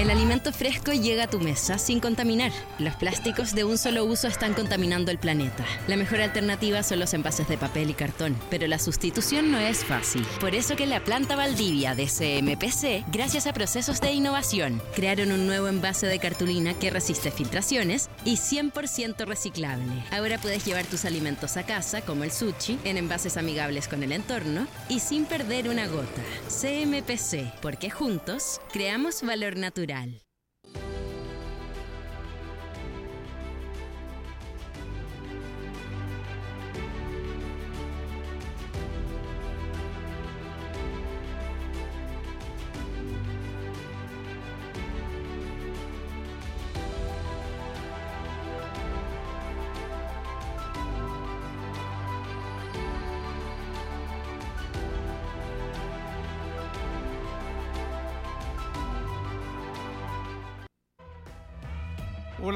El alimento fresco llega a tu mesa sin contaminar. Los plásticos de un solo uso están contaminando el planeta. La mejor alternativa son los envases de papel y cartón, pero la sustitución no es fácil. Por eso que la planta Valdivia de CMPC, gracias a procesos de innovación, crearon un nuevo envase de cartulina que resiste filtraciones y 100% reciclable. Ahora puedes llevar tus alimentos a casa, como el sushi, en envases amigables con el entorno y sin perder una gota. CMPC, porque juntos creamos valor natural. Rural.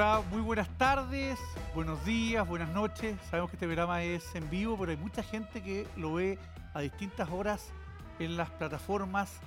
Muy buenas tardes, buenos días, buenas noches. Sabemos que este programa es en vivo, pero hay mucha gente que lo ve a distintas horas en las plataformas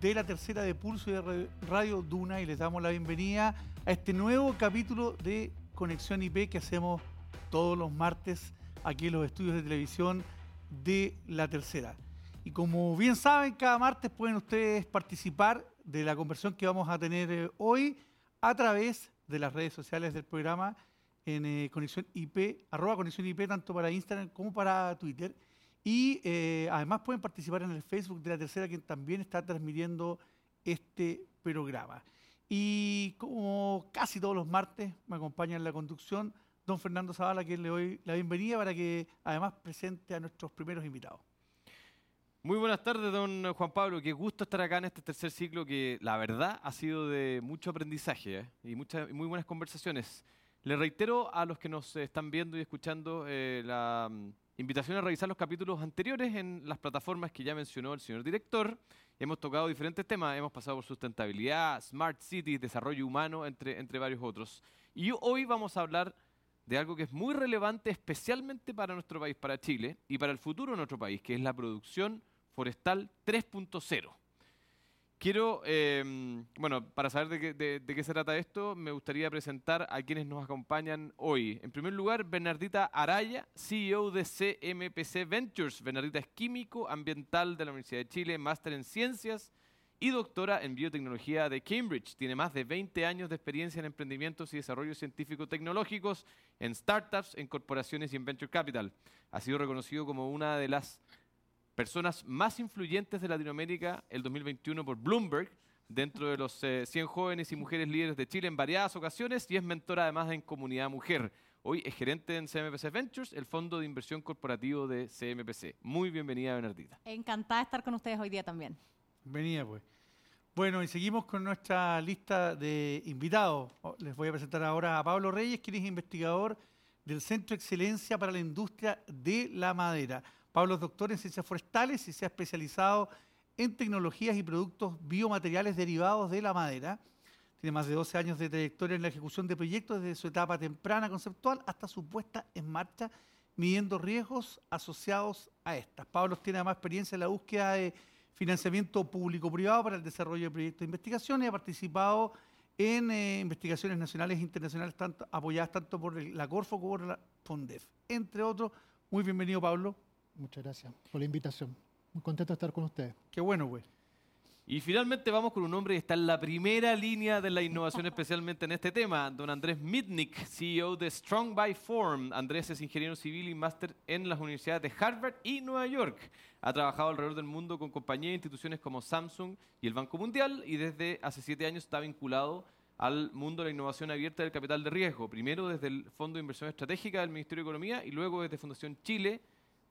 de la tercera de Pulso y de Radio Duna y les damos la bienvenida a este nuevo capítulo de Conexión IP que hacemos todos los martes aquí en los estudios de televisión de la tercera. Y como bien saben, cada martes pueden ustedes participar de la conversión que vamos a tener eh, hoy a través de las redes sociales del programa en eh, Conexión IP, arroba Conexión IP, tanto para Instagram como para Twitter. Y eh, además pueden participar en el Facebook de la tercera, que también está transmitiendo este programa. Y como casi todos los martes, me acompaña en la conducción don Fernando Zavala, a quien le doy la bienvenida para que además presente a nuestros primeros invitados. Muy buenas tardes, don Juan Pablo. Qué gusto estar acá en este tercer ciclo que la verdad ha sido de mucho aprendizaje ¿eh? y muchas muy buenas conversaciones. Le reitero a los que nos están viendo y escuchando eh, la mm, invitación a revisar los capítulos anteriores en las plataformas que ya mencionó el señor director. Hemos tocado diferentes temas, hemos pasado por sustentabilidad, smart cities, desarrollo humano, entre, entre varios otros. Y hoy vamos a hablar de algo que es muy relevante especialmente para nuestro país, para Chile y para el futuro de nuestro país, que es la producción Forestal 3.0. Quiero, em, bueno, para saber de qué, se trata esto, me gustaría presentar a quienes nos acompañan hoy. En primer lugar, Bernardita Araya, CEO de CMPC Ventures. Bernardita es químico ambiental de la Universidad de Chile, máster en ciencias y doctora en biotecnología de Cambridge. Tiene más de 20 años de experiencia en emprendimientos y desarrollos científico-tecnológicos, en startups, en corporaciones y en venture capital. Ha sido reconocido como una de las personas más influyentes de Latinoamérica el 2021 por Bloomberg, dentro de los 100 eh, jóvenes y mujeres líderes de Chile en variadas ocasiones y es mentora además en Comunidad Mujer. Hoy es gerente en CMPC Ventures, el fondo de inversión corporativo de CMPC. Muy bienvenida, Bernardita. Encantada de estar con ustedes hoy día también. Bienvenida, pues. Bueno, y seguimos con nuestra lista de invitados. Oh, les voy a presentar ahora a Pablo Reyes, quien es investigador del Centro de Excelencia para la Industria de la Madera. Pablo es doctor en ciencias forestales y se ha especializado en tecnologías y productos biomateriales derivados de la madera. Tiene más de 12 años de trayectoria en la ejecución de proyectos desde su etapa temprana conceptual hasta su puesta en marcha, midiendo riesgos asociados a estas. Pablo tiene además experiencia en la búsqueda de financiamiento público-privado para el desarrollo de proyectos de investigación y ha participado en eh, investigaciones nacionales e internacionales apoyadas tanto por la Corfo como por la FONDEF, entre otros. Muy bienvenido, Pablo. Muchas gracias por la invitación. Muy contento de estar con ustedes. Qué bueno, güey. Y finalmente vamos con un hombre que está en la primera línea de la innovación, especialmente en este tema, don Andrés Mitnick, CEO de Strong by Form. Andrés es ingeniero civil y máster en las universidades de Harvard y Nueva York. Ha trabajado alrededor del mundo con compañías e instituciones como Samsung y el Banco Mundial y desde hace siete años está vinculado al mundo de la innovación abierta del capital de riesgo. Primero desde el Fondo de Inversión Estratégica del Ministerio de Economía y luego desde Fundación Chile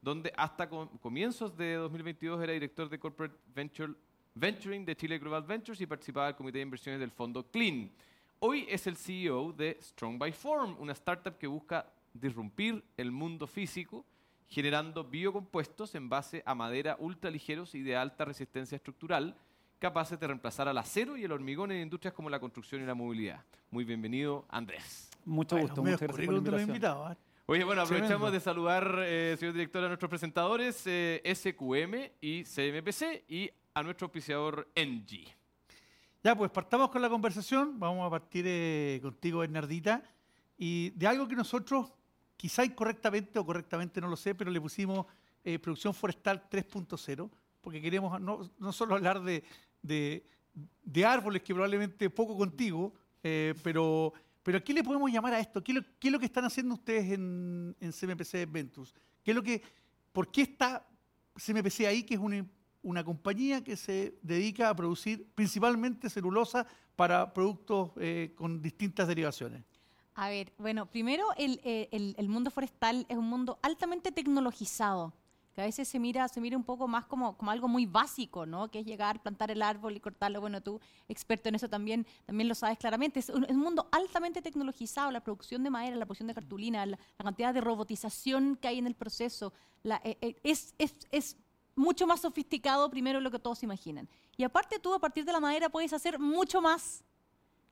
donde hasta comienzos de 2022 era director de Corporate Venture, Venturing de Chile Global Ventures y participaba del comité de inversiones del fondo Clean. Hoy es el CEO de Strong by Form, una startup que busca disrumpir el mundo físico generando biocompuestos en base a madera ultraligeros y de alta resistencia estructural, capaces de reemplazar al acero y el hormigón en industrias como la construcción y la movilidad. Muy bienvenido, Andrés. Mucho gusto, muchas gracias por la invitación. Oye, bueno, aprovechamos de saludar, eh, señor director, a nuestros presentadores eh, SQM y CMPC y a nuestro auspiciador NG. Ya, pues partamos con la conversación. Vamos a partir eh, contigo, Bernardita, y de algo que nosotros, quizá incorrectamente o correctamente, no lo sé, pero le pusimos producción forestal 3.0, porque queremos no, no solo hablar de, de- de árboles, que probablemente poco contigo, pero, pero ¿qué le podemos llamar a esto? ¿Qué es lo, que están haciendo ustedes en, en CMPC Ventus? ¿Qué es lo que, ¿Por qué está CMPC ahí, que es una, una compañía que se dedica a producir principalmente celulosa para productos eh, con distintas derivaciones? A ver, bueno, primero eh, el- el mundo forestal es un mundo altamente tecnologizado, a veces se mira, se mira un poco más como, como algo muy básico, ¿no? Que es llegar, plantar el árbol y cortarlo. Bueno, tú, experto en eso también, también lo sabes claramente. Es un, mundo altamente tecnologizado, la producción de madera, la producción de cartulina, la, cantidad de robotización que hay en el proceso, eh, eh, es, mucho más sofisticado primero de lo que todos imaginan. Y aparte tú, a partir de la madera, puedes hacer mucho más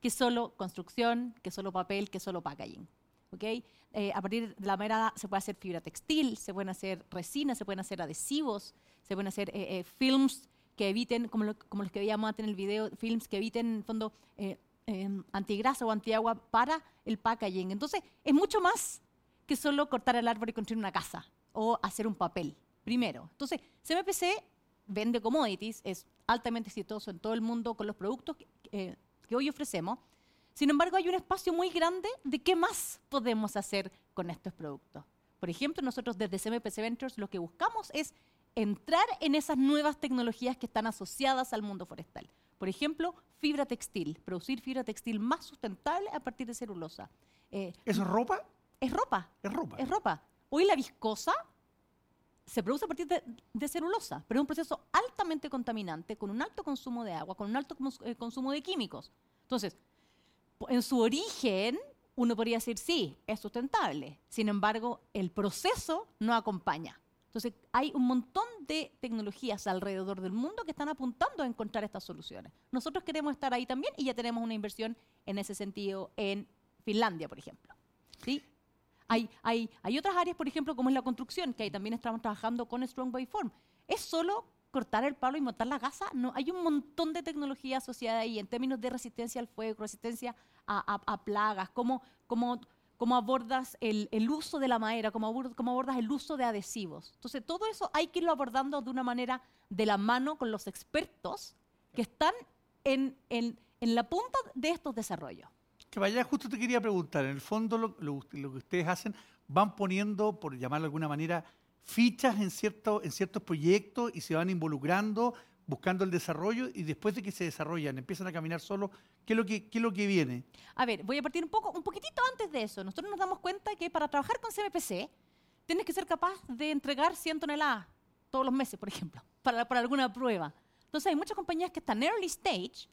que solo construcción, que solo papel, que solo packaging. ¿Ok? Eh, a partir de la madera se puede hacer fibra textil, se pueden hacer resinas, se pueden hacer adhesivos, se pueden hacer eh, eh, films que eviten, como, lo- como los que veíamos antes en el video, films que eviten, en fondo, eh, eh, antigrasa o antiagua para el packaging. Entonces, es mucho más que solo cortar el árbol y construir una casa o hacer un papel, primero. Entonces, CMPC vende commodities, es altamente exitoso en todo el mundo con los productos que, eh, que hoy ofrecemos. Sin embargo, hay un espacio muy grande de qué más podemos hacer con estos productos. Por ejemplo, nosotros desde CMPC Ventures lo que buscamos es entrar en esas nuevas tecnologías que están asociadas al mundo forestal. Por ejemplo, fibra textil, producir fibra textil más sustentable a partir de celulosa. Eh, ¿Eso es ropa? es ropa, Es ropa. es ropa. Hoy la viscosa se produce a partir de, de celulosa, pero es un proceso altamente contaminante, con un alto consumo de agua, con un alto cons- eh, consumo de químicos. Entonces, en su origen, uno podría decir, sí, es sustentable. Sin embargo, el proceso no acompaña. Entonces, hay un montón de tecnologías alrededor del mundo que están apuntando a encontrar estas soluciones. Nosotros queremos estar ahí también y ya tenemos una inversión en ese sentido en Finlandia, por ejemplo. ¿Sí? Hay, hay, hay otras áreas, por ejemplo, como es la construcción, que ahí también estamos trabajando con Strong by Form. ¿Es solo cortar el palo y montar la gasa? No, hay un montón de tecnología asociada ahí en términos de resistencia al fuego, resistencia a, plagas, cómo, abordas el, uso de la madera, cómo, abor- cómo abordas el uso de adhesivos. Entonces, todo eso hay que irlo abordando de una manera de la mano con los expertos que están en, en- la punta de estos desarrollos. Que vaya, justo te quería preguntar, en el fondo lo que ustedes hacen, van poniendo, por llamarlo de alguna manera, fichas en, cierto, en ciertos proyectos y se van involucrando, buscando el desarrollo y después de que se desarrollan, empiezan a caminar solos, ¿qué es lo que, qué es lo que viene? A ver, voy a partir un poco, un poquitito antes de eso. Nosotros nos damos cuenta que para trabajar con CMPC tienes que ser capaz de entregar 100 toneladas todos los meses, por ejemplo, para, para alguna prueba. Entonces hay muchas compañías que están early stage,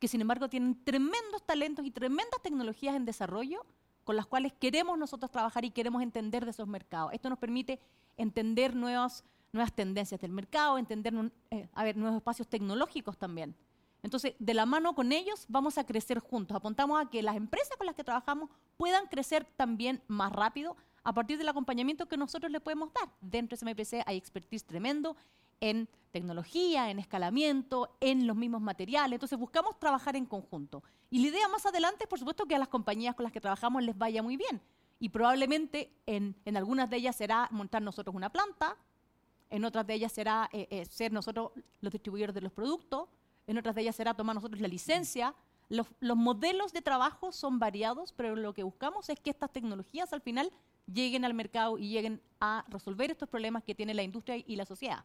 que sin embargo tienen tremendos talentos y tremendas tecnologías en desarrollo con las cuales queremos nosotros trabajar y queremos entender de esos mercados. Esto nos permite entender nuevas, nuevas tendencias del mercado, entender eh, a ver, nuevos espacios tecnológicos también. Entonces, de la mano con ellos vamos a crecer juntos. Apuntamos a que las empresas con las que trabajamos puedan crecer también más rápido a partir del acompañamiento que nosotros les podemos dar. Dentro de SMPC hay expertise tremendo en tecnología, en escalamiento, en los mismos materiales. Entonces, buscamos trabajar en conjunto. Y la idea más adelante es, por supuesto, que a las compañías con las que trabajamos les vaya muy bien. Y probablemente en, en algunas de ellas será montar nosotros una planta, en otras de ellas será eh, eh, ser nosotros los distribuidores de los productos, en otras de ellas será tomar nosotros la licencia. Los, los modelos de trabajo son variados, pero lo que buscamos es que estas tecnologías al final lleguen al mercado y lleguen a resolver estos problemas que tiene la industria y la sociedad.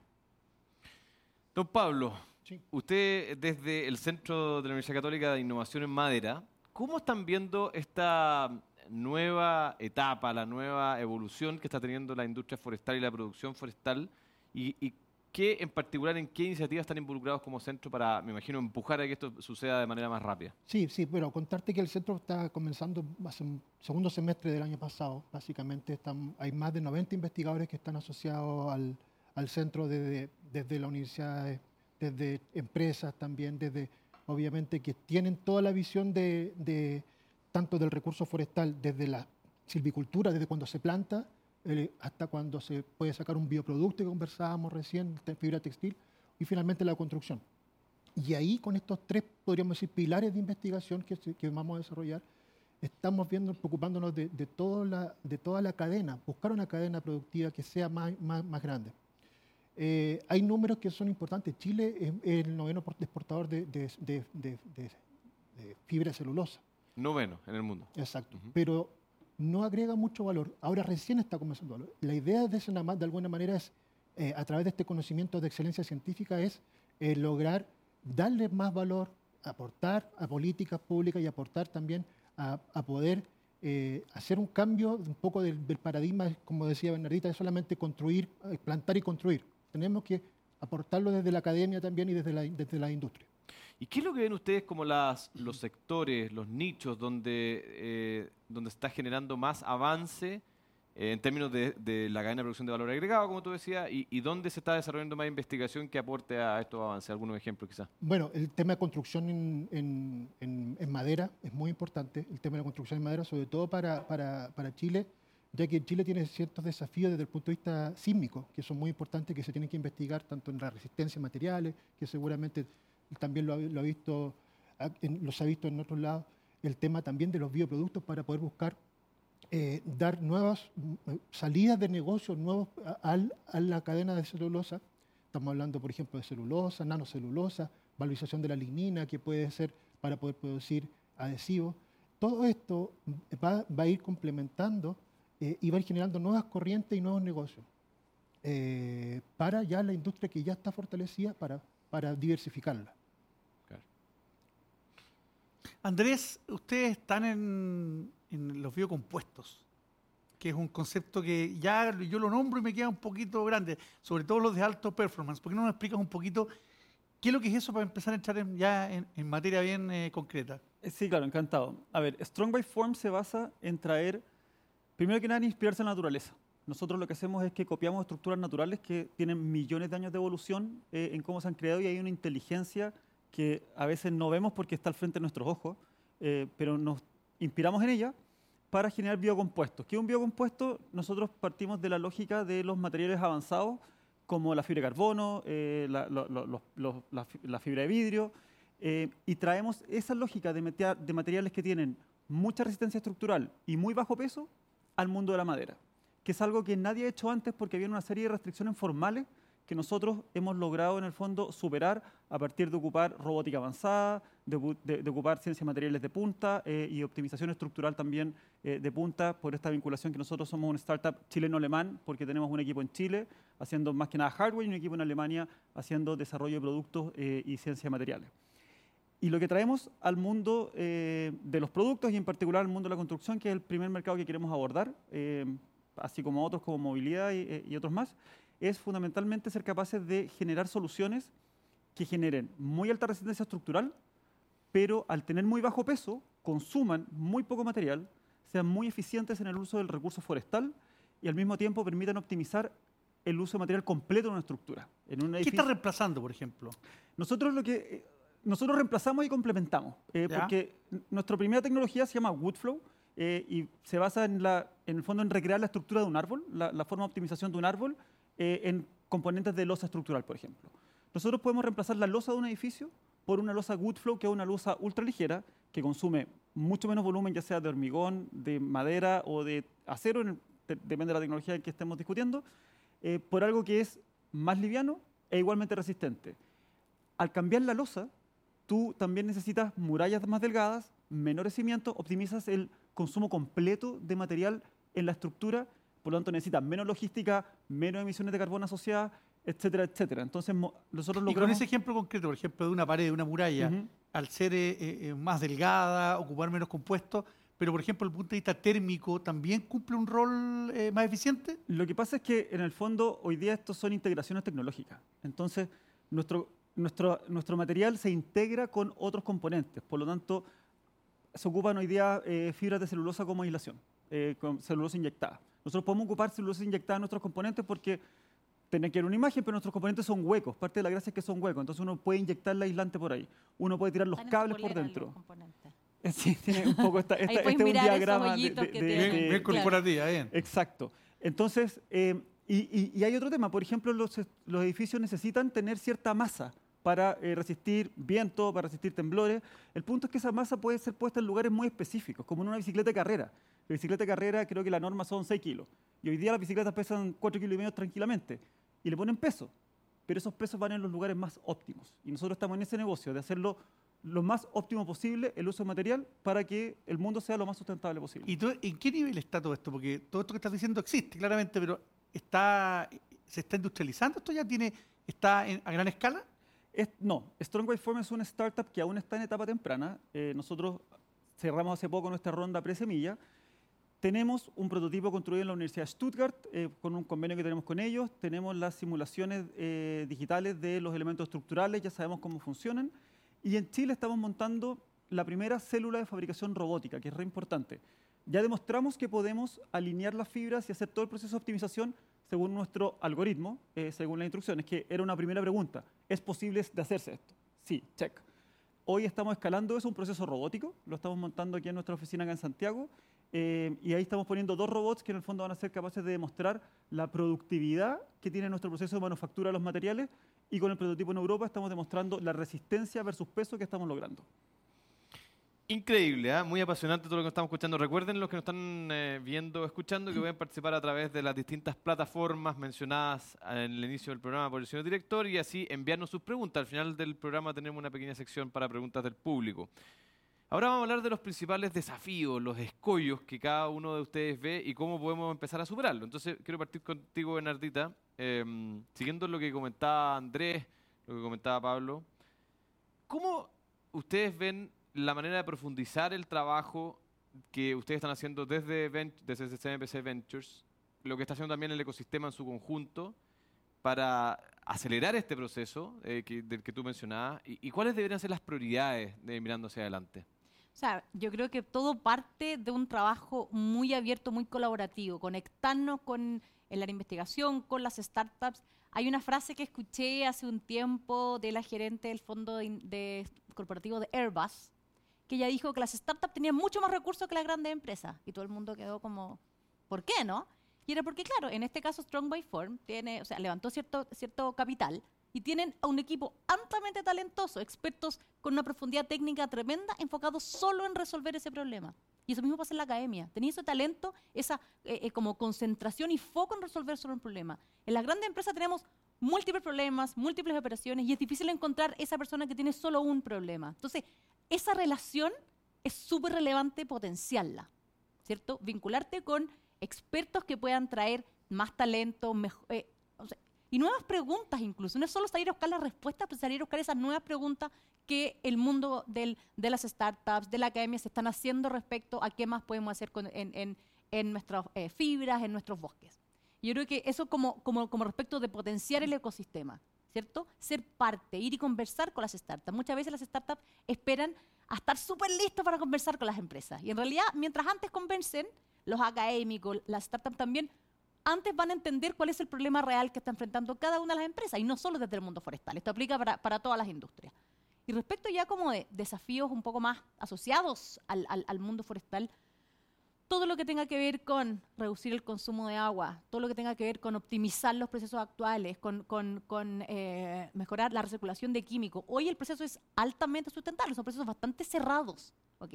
Don Pablo, Sí. usted desde el Centro de la Universidad Católica de Innovación en Madera, ¿cómo están viendo esta nueva etapa, la nueva evolución que está teniendo la industria forestal y la producción forestal? ¿Y, y qué en particular, en qué iniciativas están involucrados como centro para, me imagino, empujar a que esto suceda de manera más rápida? Sí, sí, pero contarte que el centro está comenzando hace un segundo semestre del año pasado. Básicamente están, hay más de 90 investigadores que están asociados al, al centro desde, desde la universidad, desde empresas también, desde obviamente que tienen toda la visión de, de tanto del recurso forestal, desde la silvicultura, desde cuando se planta eh, hasta cuando se puede sacar un bioproducto que conversábamos recién, fibra textil, y finalmente la construcción. Y ahí, con estos tres, podríamos decir, pilares de investigación que, vamos a desarrollar, estamos viendo, preocupándonos de, toda la, de toda la cadena, buscar una cadena productiva que sea más, más, más grande. Eh, hay números que son importantes. Chile es, el noveno por- exportador de, de- fibra celulosa. Noveno en el mundo. Exacto. Pero no agrega mucho valor. Ahora recién está comenzando valor. La idea de Senamar, de alguna manera, es, eh, a través de este conocimiento de excelencia científica, es eh, lograr darle más valor, aportar a políticas públicas y aportar también a, a poder eh, hacer un cambio un poco del, del paradigma, como decía Bernardita, de solamente construir, plantar y construir. Tenemos que aportarlo desde la academia también y desde la, desde la industria. ¿Y qué es lo que ven ustedes como los sectores, los nichos donde, eh, donde está generando más avance eh, en términos de, la cadena de producción de valor agregado, como tú decías, y, y dónde se está desarrollando más investigación que aporte a estos avances? Algunos ejemplos quizás. Bueno, el tema de construcción en madera es muy importante, el tema de la construcción en madera, sobre todo para, para- para Chile, ya que Chile tiene ciertos desafíos desde el punto de vista sísmico, que son muy importantes, que se tienen que investigar tanto en la resistencia a materiales, que seguramente también lo ha, visto, los ha visto en otros lados, el tema también de los bioproductos para poder buscar eh, dar nuevas eh, salidas de negocio, nuevos a, a la cadena de celulosa. Estamos hablando, por ejemplo, de celulosa, nanocelulosa, valorización de la lignina, que puede ser para poder producir adhesivos. Todo esto va, va a ir complementando eh, y va a ir generando nuevas corrientes y nuevos negocios para ya la industria que ya está fortalecida, para, para diversificarla. Andrés, ustedes están en, en los biocompuestos, que es un concepto que ya yo lo nombro y me queda un poquito grande, sobre todo los de alto performance. ¿Por qué no nos explicas un poquito qué es lo que es eso para empezar a entrar en- ya en, en materia bien eh, concreta? Eh, Sí, claro, encantado. A ver, Strong by Form se basa en traer, primero que nada, en inspirarse en la naturaleza. Nosotros lo que hacemos es que copiamos estructuras naturales que tienen millones de años de evolución eh, en cómo se han creado y hay una inteligencia que a veces no vemos porque está al frente de nuestros ojos, eh, pero nos inspiramos en ella para generar biocompuestos. ¿Qué es un biocompuesto? Nosotros partimos de la lógica de los materiales avanzados como la fibra de carbono, eh, la, fibra de vidrio, eh, y traemos esa lógica de, de materiales que tienen mucha resistencia estructural y muy bajo peso al mundo de la madera, que es algo que nadie ha hecho antes porque había una serie de restricciones formales que nosotros hemos logrado en el fondo superar a partir de ocupar robótica avanzada, de, de- de ocupar ciencias materiales de punta eh, y optimización estructural también eh, de punta por esta vinculación que nosotros somos una startup chileno-alemán porque tenemos un equipo en Chile haciendo más que nada hardware y un equipo en Alemania haciendo desarrollo de productos eh, y ciencias materiales. Y lo que traemos al mundo eh, de los productos y en particular al mundo de la construcción, que es el primer mercado que queremos abordar, eh, así como otros como movilidad y, eh, y otros más, es fundamentalmente ser capaces de generar soluciones que generen muy alta resistencia estructural, pero al tener muy bajo peso, consuman muy poco material, sean muy eficientes en el uso del recurso forestal y al mismo tiempo permitan optimizar el uso de material completo de una estructura. En un ¿Qué está reemplazando, por ejemplo? nosotros lo que eh, nosotros reemplazamos y complementamos, eh, porque nuestra primera tecnología se llama Woodflow eh, y se basa en, la, en el fondo en recrear la estructura de un árbol, la, la forma de optimización de un árbol eh, en componentes de losa estructural, por ejemplo. Nosotros podemos reemplazar la losa de un edificio por una losa Woodflow, que es una losa ultra ligera, que consume mucho menos volumen, ya sea de hormigón, de madera o de acero, en el- de- depende de la tecnología que estemos discutiendo, eh, por algo que es más liviano e igualmente resistente. Al cambiar la losa, tú también necesitas murallas más delgadas, menores cimientos, optimizas el consumo completo de material en la estructura, por lo tanto necesitas menos logística, menos emisiones de carbono asociadas, etcétera, etcétera. Entonces nosotros Y con ese ejemplo concreto, por ejemplo, de una pared, de una muralla, al ser eh, eh, eh, más delgada, ocupar menos compuestos, pero por ejemplo, desde el punto de vista térmico, ¿también cumple un rol eh, más eficiente? Lo que pasa es que en el fondo hoy día estos son integraciones tecnológicas. Entonces, nuestro, nuestro, nuestro material se integra con otros componentes. Por lo tanto, se ocupan hoy día eh, fibras de celulosa como aislación, eh, con celulosa inyectada. Nosotros podemos ocupar celulosa inyectada en nuestros componentes porque tiene que ver una imagen, pero nuestros componentes son huecos. Parte de la gracia es que son huecos. Entonces uno puede inyectar el aislante por ahí. Uno puede tirar los Están cables por dentro. componentes. Sí, tiene un poco esta, esta- puedes este es un mirar esos diagrama de, de- que de-. Bien, bien corporativa, bien. Exacto. Entonces, eh, y, y- y hay otro tema, por ejemplo, los, los edificios necesitan tener cierta masa para eh, resistir viento, para resistir temblores. El punto es que esa masa puede ser puesta en lugares muy específicos, como en una bicicleta de carrera. La bicicleta de carrera creo que la norma son 6 kilos. Y hoy día las bicicletas pesan 4 kilos y medio tranquilamente. Y le ponen peso. Pero esos pesos van en los lugares más óptimos. Y nosotros estamos en ese negocio de hacerlo lo más óptimo posible el uso de material para que el mundo sea lo más sustentable posible. ¿Y en qué nivel está todo esto? Porque todo esto que estás diciendo existe, claramente, pero está, ¿se está industrializando? ¿Esto ya tiene, está en- a gran escala? No, Strong Way Form es una startup que aún está en etapa temprana. Eh, nosotros cerramos hace poco nuestra ronda pre-semilla. Tenemos un prototipo construido en la Universidad de Stuttgart eh, con un convenio que tenemos con ellos. Tenemos las simulaciones eh, digitales de los elementos estructurales, ya sabemos cómo funcionan. Y en Chile estamos montando la primera célula de fabricación robótica, que es re importante. Ya demostramos que podemos alinear las fibras y hacer todo el proceso de optimización según nuestro algoritmo, eh, según las instrucciones, que era una primera pregunta. ¿Es posible hacerse esto? Sí, check. Hoy estamos escalando eso, un proceso robótico, lo estamos montando aquí en nuestra oficina acá en Santiago, eh, y ahí estamos poniendo dos robots que en el fondo van a ser capaces de demostrar la productividad que tiene nuestro proceso de manufactura de los materiales, y con el prototipo en Europa estamos demostrando la resistencia versus peso que estamos logrando. Increíble, ¿ah? muy apasionante todo lo que estamos escuchando. Recuerden los que nos están eh, viendo, escuchando, que pueden participar a través de las distintas plataformas mencionadas en el inicio del programa por el señor director y así enviarnos sus preguntas. Al final del programa tenemos una pequeña sección para preguntas del público. Ahora vamos a hablar de los principales desafíos, los escollos que cada uno de ustedes ve y cómo podemos empezar a superarlo. Entonces, quiero partir contigo, Bernardita, em, siguiendo lo que comentaba Andrés, lo que comentaba Pablo. ¿Cómo ustedes ven la manera de profundizar el trabajo que ustedes están haciendo desde, Ven- desde CMPC Ventures, lo que está haciendo también el ecosistema en su conjunto, para acelerar este proceso eh, que- del que tú mencionabas? Y, y cuáles deberían ser las prioridades de mirando hacia adelante? O sea, yo creo que todo parte de un trabajo muy abierto, muy colaborativo, conectarnos con de investigación, con las startups. Hay una frase que escuché hace un tiempo de la gerente del fondo de, de- corporativo de Airbus, que ella dijo que las startups tenían mucho más recursos que las grandes empresas. Y todo el mundo quedó como, ¿por qué no? Y era porque, claro, en este caso Strong by Form tiene, o sea, levantó cierto, cierto capital y tienen un equipo ampliamente talentoso, expertos con una profundidad técnica tremenda, enfocados solo en resolver ese problema. Y eso mismo pasa en la academia. Tenía ese talento, esa eh, eh, como concentración y foco en resolver solo un problema. En las grandes empresas tenemos múltiples problemas, múltiples operaciones y es difícil encontrar esa persona que tiene solo un problema. Entonces, esa relación es súper relevante potenciarla, ¿cierto? Vincularte con expertos que puedan traer más talento, eh, y nuevas preguntas incluso. No es solo salir a buscar las respuestas, pero salir a buscar esas nuevas preguntas que el mundo de las startups, de la academia, se están haciendo respecto a qué más podemos hacer con- en, nuestras eh, fibras, en nuestros bosques. Yo creo que eso como, como respecto de potenciar el ecosistema, ¿cierto? Ser parte, ir y conversar con las startups. Muchas veces las startups esperan a estar súper listos para conversar con las empresas. Y en realidad, mientras antes convencen, los académicos, las startups también, antes van a entender cuál es el problema real que está enfrentando cada una de las empresas, y no solo desde el mundo forestal. Esto aplica para, para todas las industrias. Y respecto ya como de desafíos un poco más asociados al, al- al mundo forestal, todo lo que tenga que ver con reducir el consumo de agua, todo lo que tenga que ver con optimizar los procesos actuales, con, con- con, eh, mejorar la recirculación de químicos. Hoy el proceso es altamente sustentable, son procesos bastante cerrados, ¿ok?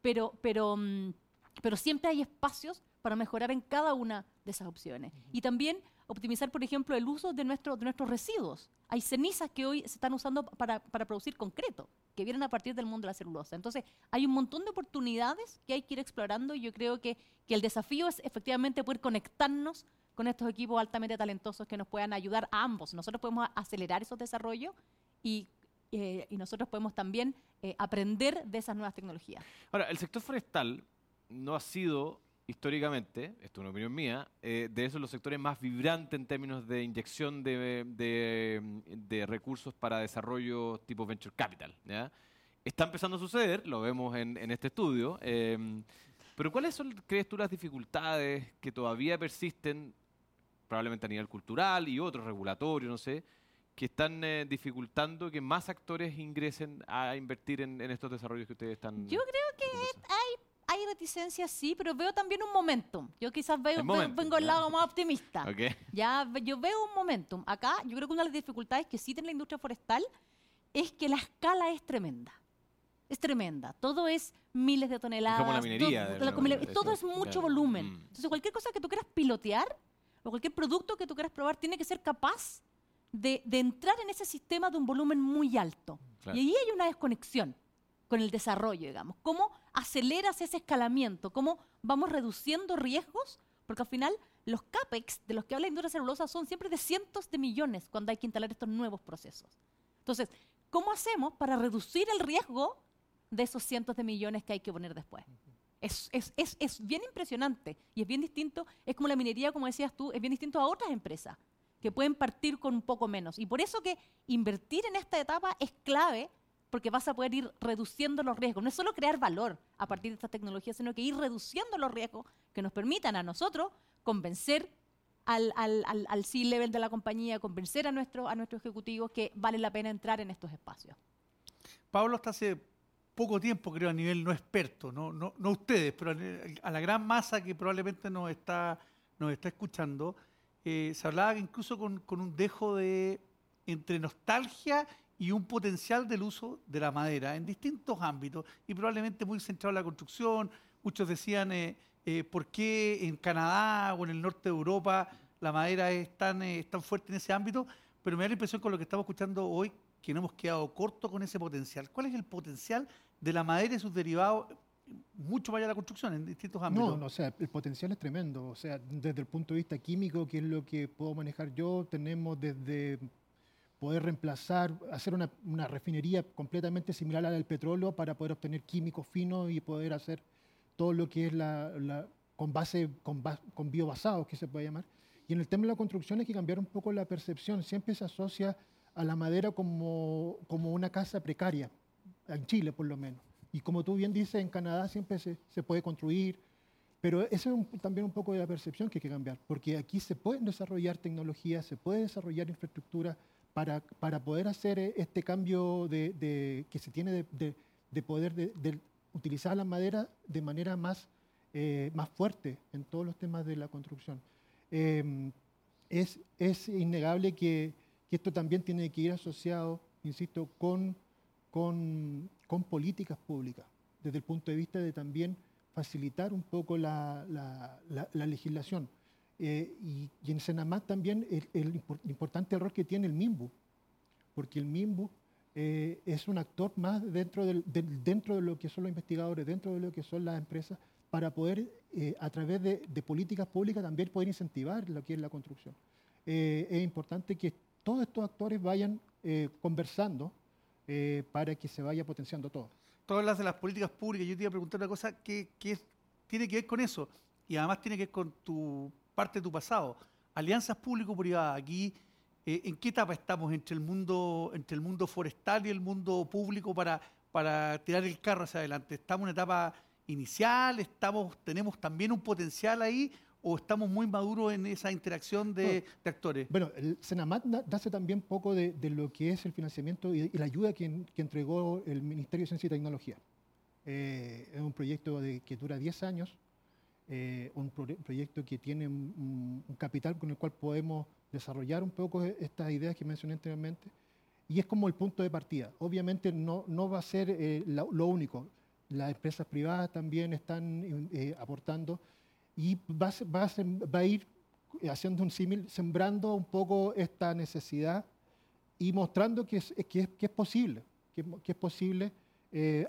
Pero, pero, mm, pero siempre hay espacios para mejorar en cada una de esas opciones. Y también optimizar, por ejemplo, el uso de, nuestro- de nuestros residuos. Hay cenizas que hoy se están usando para, para producir concreto, que vienen a partir del mundo de la celulosa. Entonces, hay un montón de oportunidades que hay que ir explorando y yo creo que, que el desafío es efectivamente poder conectarnos con estos equipos altamente talentosos que nos puedan ayudar a ambos. Nosotros podemos acelerar esos desarrollos y, eh, y nosotros podemos también eh, aprender de esas nuevas tecnologías. Ahora, el sector forestal no ha sido históricamente, esto es una opinión mía, eh, de esos los sectores más vibrantes en términos de inyección de, de, de recursos para desarrollo tipo venture capital. ¿ya? Está empezando a suceder, lo vemos en, en este estudio, em, pero ¿cuáles son, crees tú, las dificultades que todavía persisten, probablemente a nivel cultural y otros regulatorios, no sé, que están eh, dificultando que más actores ingresen a invertir en, en estos desarrollos que ustedes están Yo creo que conversando? Hay reticencias, sí, pero veo también un momentum. Yo quizás veo, El veo- momentum, vengo al lado más optimista. Ok. Ya yo veo un momentum. Acá yo creo que una de las dificultades que sí tiene la industria forestal es que la escala es tremenda. Es tremenda. Todo es miles de toneladas. como la minería Todo, la todo es mucho claro. volumen. Mm. Entonces, cualquier cosa que tú quieras pilotear o cualquier producto que tú quieras probar tiene que ser capaz de, de entrar en ese sistema de un volumen muy alto. Claro. Y ahí hay una desconexión con el desarrollo, digamos. ¿Cómo aceleras ese escalamiento? ¿Cómo vamos reduciendo riesgos? Porque al final los CAPEX de los que habla la industria celulosa son siempre de cientos de millones cuando hay que instalar estos nuevos procesos. Entonces, ¿cómo hacemos para reducir el riesgo de esos cientos de millones que hay que poner después? Es, es- es- es bien impresionante y es bien distinto, es como la minería, como decías tú, es bien distinto a otras empresas que pueden partir con un poco menos. Y por eso que invertir en esta etapa es clave porque vas a poder ir reduciendo los riesgos. No es solo crear valor a partir de estas tecnologías, sino que ir reduciendo los riesgos que nos permitan a nosotros convencer al, C-level de la compañía, convencer a, nuestro, a nuestros ejecutivos que vale la pena entrar en estos espacios. Pablo hasta hace poco tiempo, creo, a nivel no experto, no, ustedes, pero a la gran masa que probablemente nos está, nos está escuchando, eh, se hablaba incluso con, con un dejo de entre nostalgia y un potencial del uso de la madera en distintos ámbitos y probablemente muy centrado en la construcción. Muchos decían, eh, eh, ¿por qué en Canadá o en el norte de Europa la madera es tan, eh, es tan fuerte en ese ámbito? Pero me da la impresión con lo que estamos escuchando hoy que no hemos quedado cortos con ese potencial. ¿Cuál es el potencial de la madera y sus derivados mucho más allá de la construcción en distintos ámbitos? No, no, o sea, el potencial es tremendo. O sea, desde el punto de vista químico, que es lo que puedo manejar yo, tenemos desde poder reemplazar, hacer una, una refinería completamente similar a la del petróleo para poder obtener químicos finos y poder hacer todo lo que es la, la- con base, con, con biobasados, que se puede llamar. Y en el tema de la construcción hay que cambiar un poco la percepción. Siempre se asocia a la madera como, como una casa precaria, en Chile por lo menos. Y como tú bien dices, en Canadá siempre se, se puede construir, pero eso es un- también un poco de la percepción que hay que cambiar, porque aquí se pueden desarrollar tecnologías, se puede desarrollar infraestructura para, para poder hacer eh, este cambio de, de- que se tiene de, de- de poder de, utilizar la madera de manera más, eh, más fuerte en todos los temas de la construcción. Eh, es, es innegable que, que esto también tiene que ir asociado, insisto, con, con, con políticas públicas, desde el punto de vista de también facilitar un poco la- la legislación. Eh, y, y en también el, el impor- importante error que tiene el MIMBU, porque el MIMBU eh, es un actor más dentro, del- dentro de lo que son los investigadores, dentro de lo que son las empresas, para poder, eh, a través de, de políticas públicas, también poder incentivar lo que es la construcción. Es importante que todos estos actores vayan conversando para que se vaya potenciando todo. De las políticas públicas. Yo te iba a preguntar una cosa que, tiene que ver con eso y además tiene que ver con tu parte de tu pasado. Alianzas público-privadas. Aquí, eh, ¿en qué etapa estamos entre el mundo entre el mundo forestal y el mundo público para, para tirar el carro hacia adelante? ¿Estamos en una etapa inicial? ¿Estamos, ¿Tenemos también un potencial ahí? ¿O estamos muy maduros en esa interacción de, de actores? Bueno, el Senamat na- nace también poco de, de lo que es el financiamiento y, y la ayuda que, en- que entregó el Ministerio de Ciencia y Tecnología. Eh, es un proyecto de- que dura 10 años, eh, un pro- proyecto que tiene un, capital con el cual podemos desarrollar un poco e- estas ideas que mencioné anteriormente. Y es como el punto de partida. Obviamente no, no va a ser eh, lo único. Las empresas privadas también están eh, aportando y va va va a ir haciendo un símil, sembrando un poco esta necesidad y mostrando que es, que es, posible, que, es posible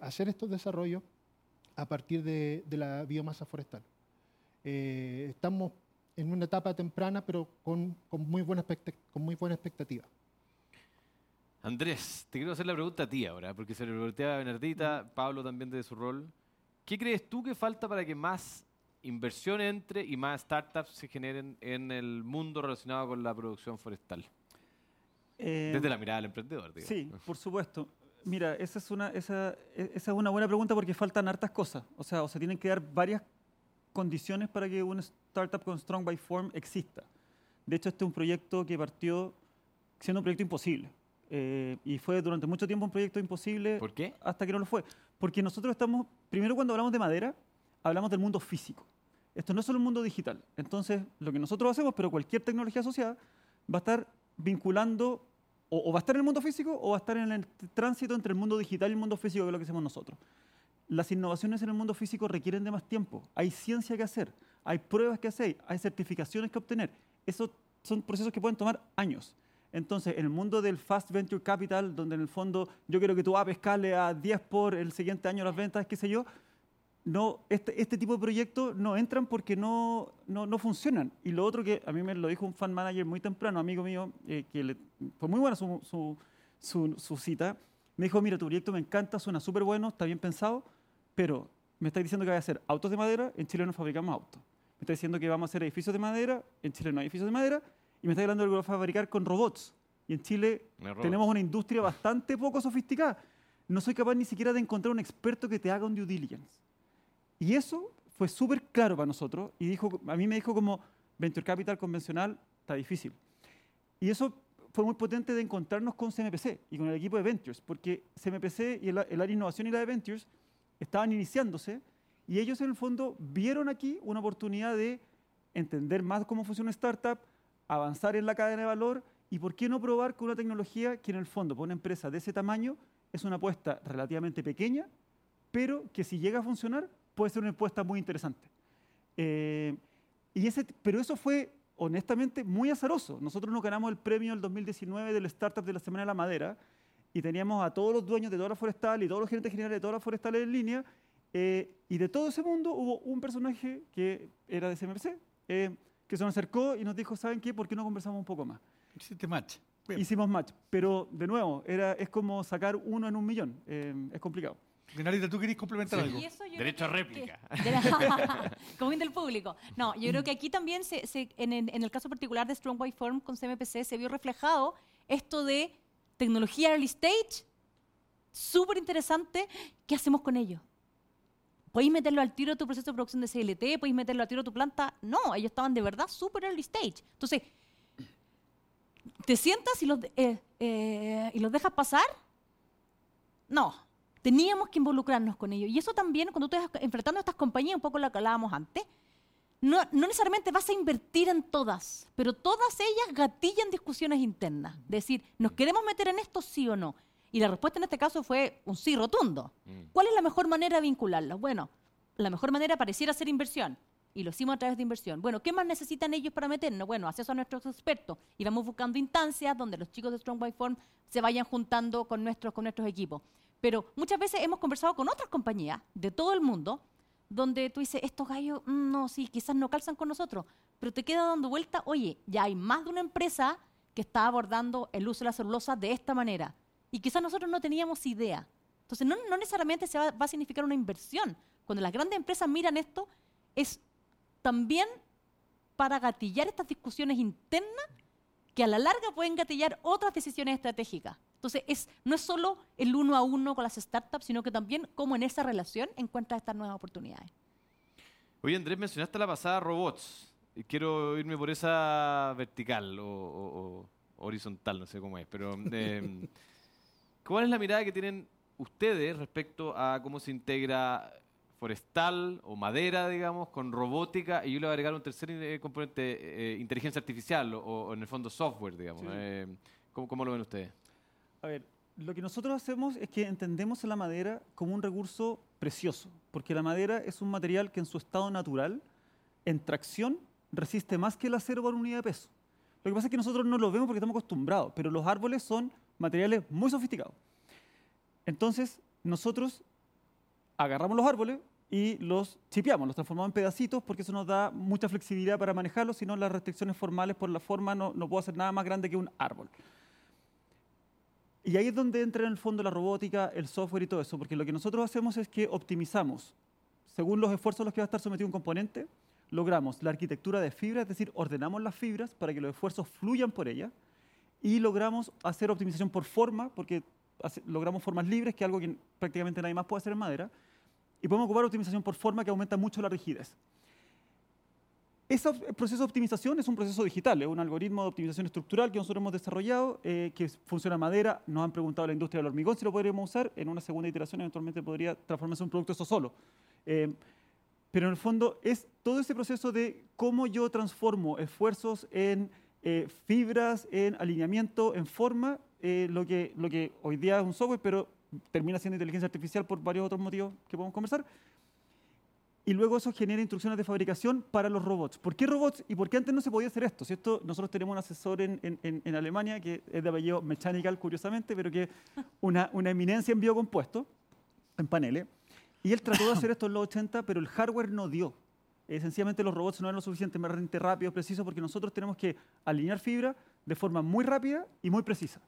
hacer estos desarrollos a partir de la biomasa forestal. Eh, estamos en una etapa temprana, pero con, con muy, buena con muy buena expectativa. Andrés, te quiero hacer la pregunta a ti ahora, porque se le pregunté a Bernardita, Pablo también de su rol. ¿Qué crees tú que falta para que más inversión entre y más startups se generen en el mundo relacionado con la producción forestal? Eh, Desde la mirada del emprendedor, digamos. Sí, por supuesto. Mira, esa es, una, esa, e- esa es una buena pregunta porque faltan hartas cosas. O sea, o se tienen que dar varias condiciones para que una startup con Strong by Form exista. De hecho, este es un proyecto que partió siendo un proyecto imposible. Eh, y fue durante mucho tiempo un proyecto imposible ¿Por qué? hasta que no lo fue. Porque nosotros estamos, primero cuando hablamos de madera, hablamos del mundo físico. Esto no es solo el mundo digital. Entonces, lo que nosotros hacemos, pero cualquier tecnología asociada, va a estar vinculando O, o va a estar en el mundo físico o va a estar en el tránsito entre el mundo digital y el mundo físico, que es lo que hacemos nosotros. Las innovaciones en el mundo físico requieren de más tiempo. Hay ciencia que hacer, hay pruebas que hacer, hay certificaciones que obtener. Esos son procesos que pueden tomar años. Entonces, en el mundo del Fast Venture Capital, donde en el fondo yo quiero que tu app escale a 10 por el siguiente año las ventas, qué sé yo, no, este, este tipo de proyectos no entran porque no, no, no, funcionan. Y lo otro que a mí me lo dijo un fan manager muy temprano, amigo mío, eh, que le, fue muy buena su, su, su, su, cita, me dijo, mira, tu proyecto me encanta, suena súper bueno, está bien pensado, pero me está diciendo que va a hacer autos de madera, en Chile no fabricamos autos. Me está diciendo que vamos a hacer edificios de madera, en Chile no hay edificios de madera, y me está hablando de que lo va a fabricar con robots. Y en Chile tenemos una industria bastante poco sofisticada. No soy capaz ni siquiera de encontrar un experto que te haga un due diligence. Y eso fue súper claro para nosotros y dijo, a mí me dijo como Venture Capital convencional está difícil. Y eso fue muy potente de encontrarnos con CMPC y con el equipo de Ventures, porque CMPC y el, el área de innovación y la de Ventures estaban iniciándose y ellos en el fondo vieron aquí una oportunidad de entender más cómo funciona una startup, avanzar en la cadena de valor y por qué no probar con una tecnología que en el fondo para una empresa de ese tamaño es una apuesta relativamente pequeña, pero que si llega a funcionar puede ser una apuesta muy interesante. Eh, y ese, pero eso fue honestamente muy azaroso. Nosotros nos ganamos el premio del 2019 del Startup de la Semana de la Madera y teníamos a todos los dueños de toda la forestal y todos los gerentes generales de todas las forestales en línea. Eh, y de todo ese mundo hubo un personaje que era de CMPC, eh, que se nos acercó y nos dijo, ¿saben qué? ¿Por qué no conversamos un poco más? Hiciste match. Bien. Hicimos match, pero de nuevo, era, es como sacar uno en un millón, eh, es complicado. Dinarita, ¿tú querés complementar Sí. algo? Derecho a réplica. como bien del público. No, yo creo que aquí también, se, se- en, el, en el caso particular de Strong White Form con CMPC, se vio reflejado esto de tecnología early stage, súper interesante. ¿Qué hacemos con ello? ¿Podéis meterlo al tiro a tu proceso de producción de CLT? ¿Podéis meterlo al tiro a tu planta? No, ellos estaban de verdad súper early stage. Entonces, ¿te sientas y los, eh, eh, y los dejas pasar? No, teníamos que involucrarnos con ellos. Y eso también, cuando tú estás enfrentando a estas compañías, un poco lo que hablábamos antes, no, no necesariamente vas a invertir en todas, pero todas ellas gatillan discusiones internas. Decir, ¿nos queremos meter en esto sí o no? Y la respuesta en este caso fue un sí rotundo. ¿Cuál es la mejor manera de vincularlos? Bueno, la mejor manera pareciera ser inversión. Y lo hicimos a través de inversión. Bueno, ¿qué más necesitan ellos para meternos? Bueno, acceso a nuestros expertos. Y vamos buscando instancias donde los chicos de Strong by Form se vayan juntando con nuestros, con nuestros equipos. Pero muchas veces hemos conversado con otras compañías de todo el mundo donde tú dices, estos gallos, mm, no, sí, quizás no calzan con nosotros, pero te queda dando vuelta, oye, ya hay más de una empresa que está abordando el uso de la celulosa de esta manera. Y quizás nosotros no teníamos idea. Entonces, no, no necesariamente se va, va a significar una inversión. Cuando las grandes empresas miran esto, es también para gatillar estas discusiones internas que a la larga pueden gatillar otras decisiones estratégicas. Entonces, es, no es solo el uno a uno con las startups, sino que también cómo en esa relación encuentras estas nuevas oportunidades. Oye, Andrés, mencionaste la pasada robots. Y quiero irme por esa vertical o, o- o horizontal, no sé cómo es. Pero, eh, ¿cuál es la mirada que tienen ustedes respecto a cómo se integra forestal o madera, digamos, con robótica? Y yo le voy a agregar un tercer eh, componente, eh, inteligencia artificial o, o en el fondo software, digamos. Sí. Eh, ¿cómo, cómo lo ven ustedes? Ver, lo que nosotros hacemos es que entendemos la madera como un recurso precioso, porque la madera es un material que en su estado natural, en tracción, resiste más que el acero por unidad de peso. Lo que pasa es que nosotros no lo vemos porque estamos acostumbrados, pero los árboles son materiales muy sofisticados. Entonces, nosotros agarramos los árboles y los chipeamos, los transformamos en pedacitos porque eso nos da mucha flexibilidad para manejarlos, si no las restricciones formales por la forma no, no puedo hacer nada más grande que un árbol. Y ahí es donde entra en el fondo la robótica, el software y todo eso, porque lo que nosotros hacemos es que optimizamos, según los esfuerzos a los que va a estar sometido un componente, logramos la arquitectura de fibras, es decir, ordenamos las fibras para que los esfuerzos fluyan por ellas, y logramos hacer optimización por forma, porque logramos formas libres, que es algo que prácticamente nadie más puede hacer en madera, y podemos ocupar optimización por forma que aumenta mucho la rigidez. Ese proceso de optimización es un proceso digital, es un algoritmo de optimización estructural que nosotros hemos desarrollado, eh, que funciona en madera. Nos han preguntado la industria del hormigón si lo podríamos usar. En una segunda iteración, eventualmente podría transformarse en un producto eso solo. Eh, pero en el fondo es todo ese proceso de cómo yo transformo esfuerzos en eh, fibras, en alineamiento, en forma, eh, lo, que, lo que hoy día es un software, pero termina siendo inteligencia artificial por varios otros motivos que podemos conversar. Y luego eso genera instrucciones de fabricación para los robots. ¿Por qué robots y por qué antes no se podía hacer esto? Si esto nosotros tenemos un asesor en, en- en- Alemania que es de apellido Mechanical, curiosamente, pero que una, una eminencia en biocompuesto, en paneles. Y él trató de hacer esto en los 80, pero el hardware no dio. Eh, sencillamente los robots no eran lo suficientemente rápidos, precisos, porque nosotros tenemos que alinear fibra de forma muy rápida y muy precisa.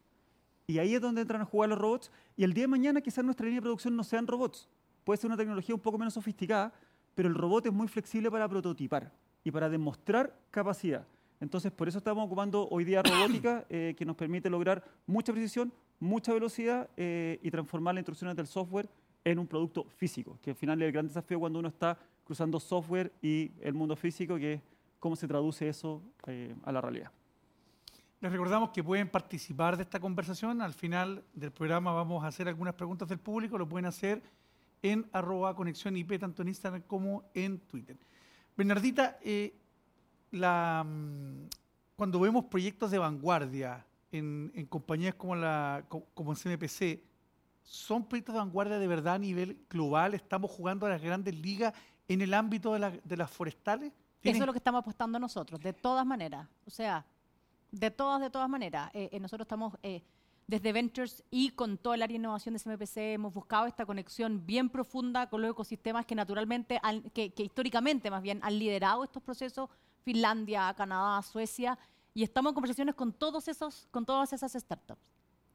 Y ahí es donde entran a jugar los robots. Y el día de mañana quizás nuestra línea de producción no sean robots. Puede ser una tecnología un poco menos sofisticada, pero el robot es muy flexible para prototipar y para demostrar capacidad. Entonces, por eso estamos ocupando hoy día robótica, eh, que nos permite lograr mucha precisión, mucha velocidad eh, y transformar las instrucciones del software en un producto físico, que al final es el gran desafío cuando uno está cruzando software y el mundo físico, que es cómo se traduce eso eh, a la realidad. Les recordamos que pueden participar de esta conversación. Al final del programa vamos a hacer algunas preguntas del público. Lo pueden hacer en arroba conexión IP, tanto en Instagram como en Twitter. Bernardita, eh, la, mm, cuando vemos proyectos de vanguardia en, en compañías como, la, co- como en CMPC, ¿son proyectos de vanguardia de verdad a nivel global? ¿Estamos jugando a las grandes ligas en el ámbito de, la- de las forestales? Eso ¿Tienen- es lo que estamos apostando nosotros, de todas maneras. O sea, de todas, de todas maneras. Eh, eh, nosotros estamos eh, desde Ventures y con todo el área de innovación de CMPC, hemos buscado esta conexión bien profunda con los ecosistemas que naturalmente, han- que, que históricamente más bien han liderado estos procesos, Finlandia, Canadá, Suecia, y estamos en conversaciones con, todos esos, con todas esas startups.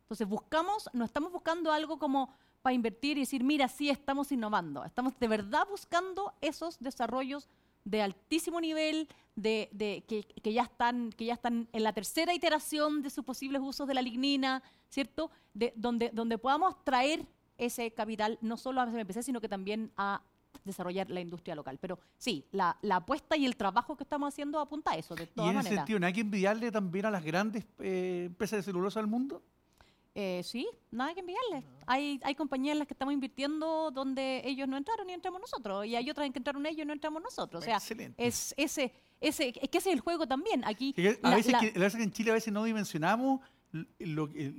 Entonces buscamos, no estamos buscando algo como para invertir y decir, mira, sí estamos innovando. Estamos de verdad buscando esos desarrollos de altísimo nivel, de, de- que, que ya están, que ya están en la tercera iteración de sus posibles usos de la lignina, ¿cierto? De, donde, donde podamos traer ese capital no solo a CMPC, sino que también a desarrollar la industria local. Pero sí, la, la apuesta y el trabajo que estamos haciendo apunta a eso, de Y todas en ese maneras. sentido, ¿no hay que envidiarle también a las grandes eh, empresas de celulosa del mundo? Eh, sí, nada que enviarles. Hay, hay compañías en las que estamos invirtiendo donde ellos no entraron y entramos nosotros. Y hay otras en que entraron ellos y no entramos nosotros. O sea, Excelente. es ese, ese, es que ese es el juego también. Aquí a, la- veces la- que, a veces que en Chile a veces no dimensionamos lo, que-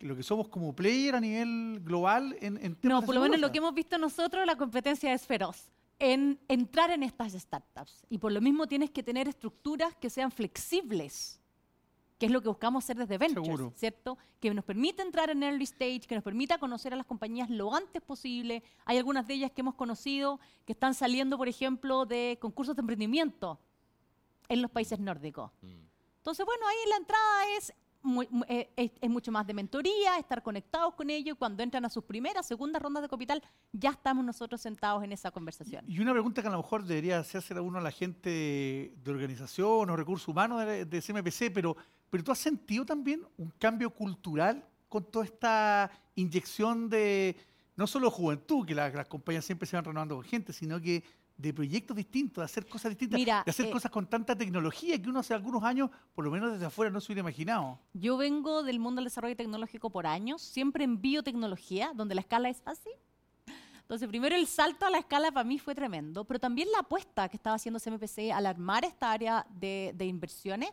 lo- que somos como player a nivel global en, en temas No, por lo menos lo que hemos visto nosotros, la competencia es feroz en entrar en estas startups. Y por lo mismo tienes que tener estructuras que sean flexibles, que es lo que buscamos hacer desde Ventures, Seguro. ¿cierto? Que nos permita entrar en early stage, que nos permita conocer a las compañías lo antes posible. Hay algunas de ellas que hemos conocido que están saliendo, por ejemplo, de concursos de emprendimiento en los países nórdicos. Entonces, bueno, ahí la entrada es, eh, es, mucho más de mentoría, estar conectados con ellos. y Cuando entran a sus primeras, segundas rondas de capital, ya estamos nosotros sentados en esa conversación. Y una pregunta que a lo mejor debería hacerse a uno a la gente de organización o recursos humanos de, de CMPC, pero, pero tú has sentido también un cambio cultural con toda esta inyección de no solo juventud, que la- las compañías siempre se van renovando con gente, sino que de proyectos distintos, de hacer cosas distintas, Mira, de hacer eh, cosas con tanta tecnología que uno hace algunos años, por lo menos desde afuera, no se hubiera imaginado. Yo vengo del mundo del desarrollo tecnológico por años, siempre en biotecnología, donde la escala es así. Entonces, primero el salto a la escala para mí fue tremendo, pero también la apuesta que estaba haciendo CMPC al armar esta área de, de inversiones.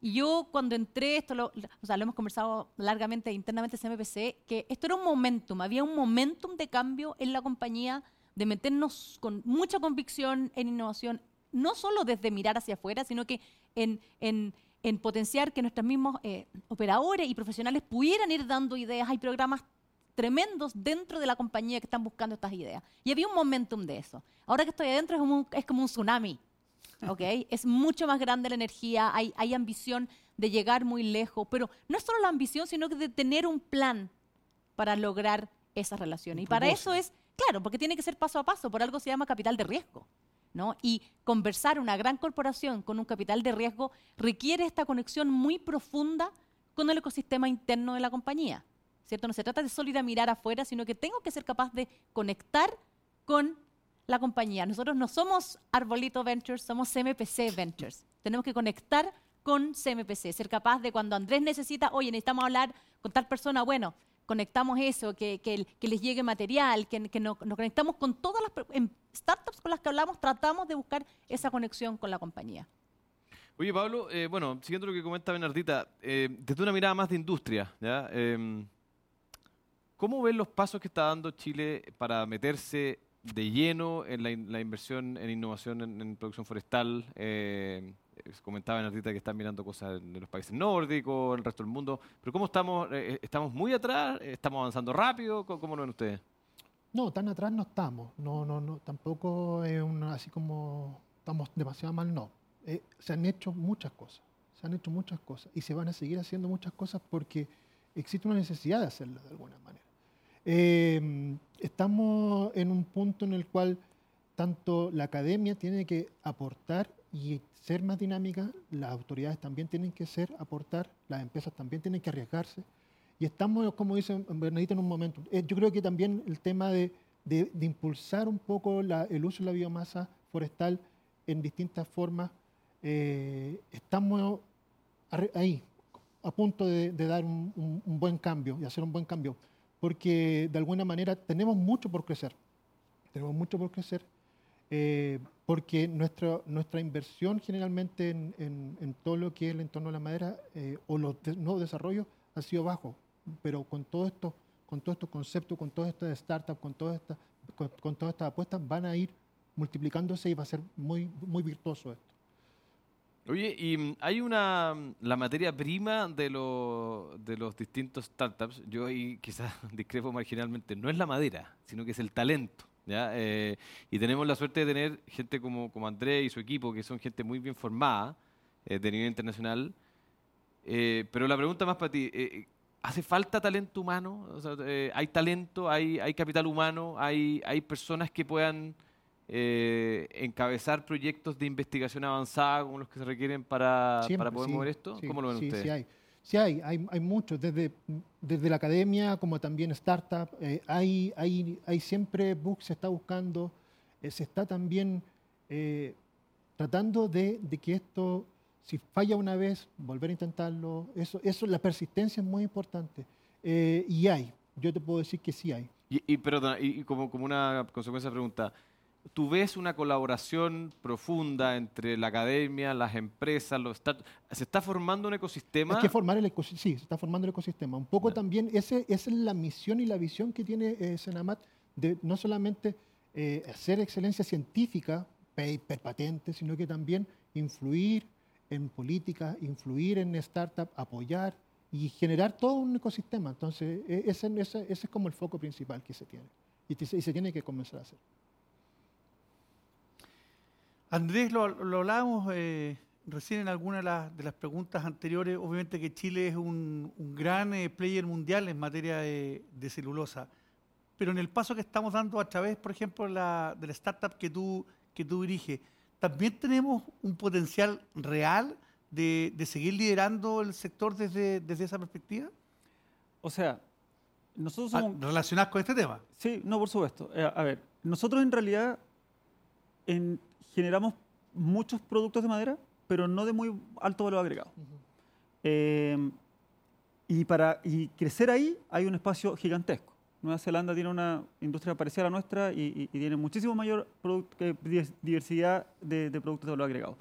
Y yo cuando entré, esto lo, o sea, lo hemos conversado largamente internamente en CMPC, que esto era un momentum, había un momentum de cambio en la compañía, de meternos con mucha convicción en innovación, no solo desde mirar hacia afuera, sino que en, en- en potenciar que nuestros mismos eh, operadores y profesionales pudieran ir dando ideas. Hay programas tremendos dentro de la compañía que están buscando estas ideas. Y había un momentum de eso. Ahora que estoy adentro es como un, es como un tsunami. ¿ok? es mucho más grande la energía, hay, hay ambición de llegar muy lejos, pero no es solo la ambición, sino que de tener un plan para lograr esas relaciones. Y para eso es, claro, porque tiene que ser paso a paso, por algo se llama capital de riesgo. ¿no? Y conversar una gran corporación con un capital de riesgo requiere esta conexión muy profunda con el ecosistema interno de la compañía. ¿cierto? No se trata de solo ir a mirar afuera, sino que tengo que ser capaz de conectar con la compañía. Nosotros no somos Arbolito Ventures, somos CMPC Ventures. Tenemos que conectar con CMPC, ser capaz de cuando Andrés necesita, oye, necesitamos hablar con tal persona, bueno, conectamos eso, que, que, les llegue material, que, que nos, conectamos con todas las startups con las que hablamos, tratamos de buscar esa conexión con la compañía. Oye, Pablo, eh, bueno, siguiendo lo que comenta Bernardita, eh, desde una mirada más de industria. Em, ¿cómo ven los pasos que está dando Chile para meterse de lleno en la, in- la inversión en innovación en, en producción forestal? Eh, eh, comentaba Bernardita que están mirando cosas de los países nórdicos, en el resto del mundo, pero ¿cómo estamos? Eh, ¿Estamos muy atrás? ¿Estamos avanzando rápido? ¿Cómo, lo ven ustedes? No, tan atrás no estamos. No, no. Tampoco es así como estamos demasiado mal, no. Eh, se han hecho muchas cosas. Se han hecho muchas cosas. Y se van a seguir haciendo muchas cosas porque existe una necesidad de hacerlo de alguna manera. Eh, estamos en un punto en el cual tanto la academia tiene que aportar y ser más dinámica, las autoridades también tienen que ser, aportar, las empresas también tienen que arriesgarse. Y estamos, como dice Bernadita en un momento, eh, yo creo que también el tema de, de- de impulsar un poco la- el uso de la biomasa forestal en distintas formas, eh, estamos ahí, a punto de, de dar un, un- un buen cambio y hacer un buen cambio, porque de alguna manera tenemos mucho por crecer, tenemos mucho por crecer, eh, porque nuestra, nuestra inversión generalmente en, en- todo lo que es el entorno de la madera eh, o los nuevos desarrollos ha sido bajo, pero con todo esto, con todos estos conceptos, con todas estas startups, con todas estas, con todas estas apuestas, van a ir multiplicándose y va a ser muy, muy virtuoso esto. Oye, y mm, hay una, mm, la materia prima de, lo- de los distintos startups, yo ahí quizás discrepo marginalmente, no es la madera, sino que es el talento. ¿Ya? Eh, y tenemos la suerte de tener gente como, como Andrés y su equipo, que son gente muy bien formada eh, de nivel internacional. Eh, pero la pregunta más para ti, eh, ¿hace falta talento humano? O sea, eh, ¿Hay talento, hay, hay capital humano, hay, hay personas que puedan eh, encabezar proyectos de investigación avanzada como los que se requieren para, Siempre, para poder sí, mover esto? sí, ¿Cómo lo ven sí, ustedes? Sí hay, sí hay, hay, muchos, desde, desde la academia como también startup, eh, hay, hay, hay siempre bug, se está buscando, eh, se está también eh, tratando de, de que esto, si falla una vez, volver a intentarlo, eso, eso la persistencia es muy importante. Y hay, yo te puedo decir que sí hay. Y, y, como, como una consecuencia pregunta, ¿tú ves una colaboración profunda entre la academia, las empresas, los startups? ¿Se está formando un ecosistema? Hay que formar el ecosistema, sí, se está formando el ecosistema. Un poco también, ese, esa es la misión y la visión que tiene eh, Senamat de no solamente eh, hacer excelencia científica, paper, patentes, sino que también influir en política, influir en startup, apoyar y generar todo un ecosistema. Entonces, e- ese, ese- ese es como el foco principal que se tiene y, te- y se tiene que comenzar a hacer. Andrés, lo, lo hablábamos eh, recién en alguna de las, de las preguntas anteriores. Obviamente que Chile es un, un gran eh, player mundial en materia de, de celulosa. Pero en el paso que estamos dando a través, por ejemplo, la, de la startup que tú, que tú diriges, también tenemos un potencial real de, de seguir liderando el sector desde, desde esa perspectiva, O sea, nosotros Ah, somos... relacionadas con este tema. Sí, no, por supuesto. Eh, a ver, nosotros en realidad en- generamos muchos productos de madera, pero no de muy alto valor agregado. Eh, y para y crecer ahí hay un espacio gigantesco. Nueva Zelanda tiene una industria parecida a la nuestra y, y- y tiene muchísimo mayor eh, divers- diversidad de, de productos de valor agregado.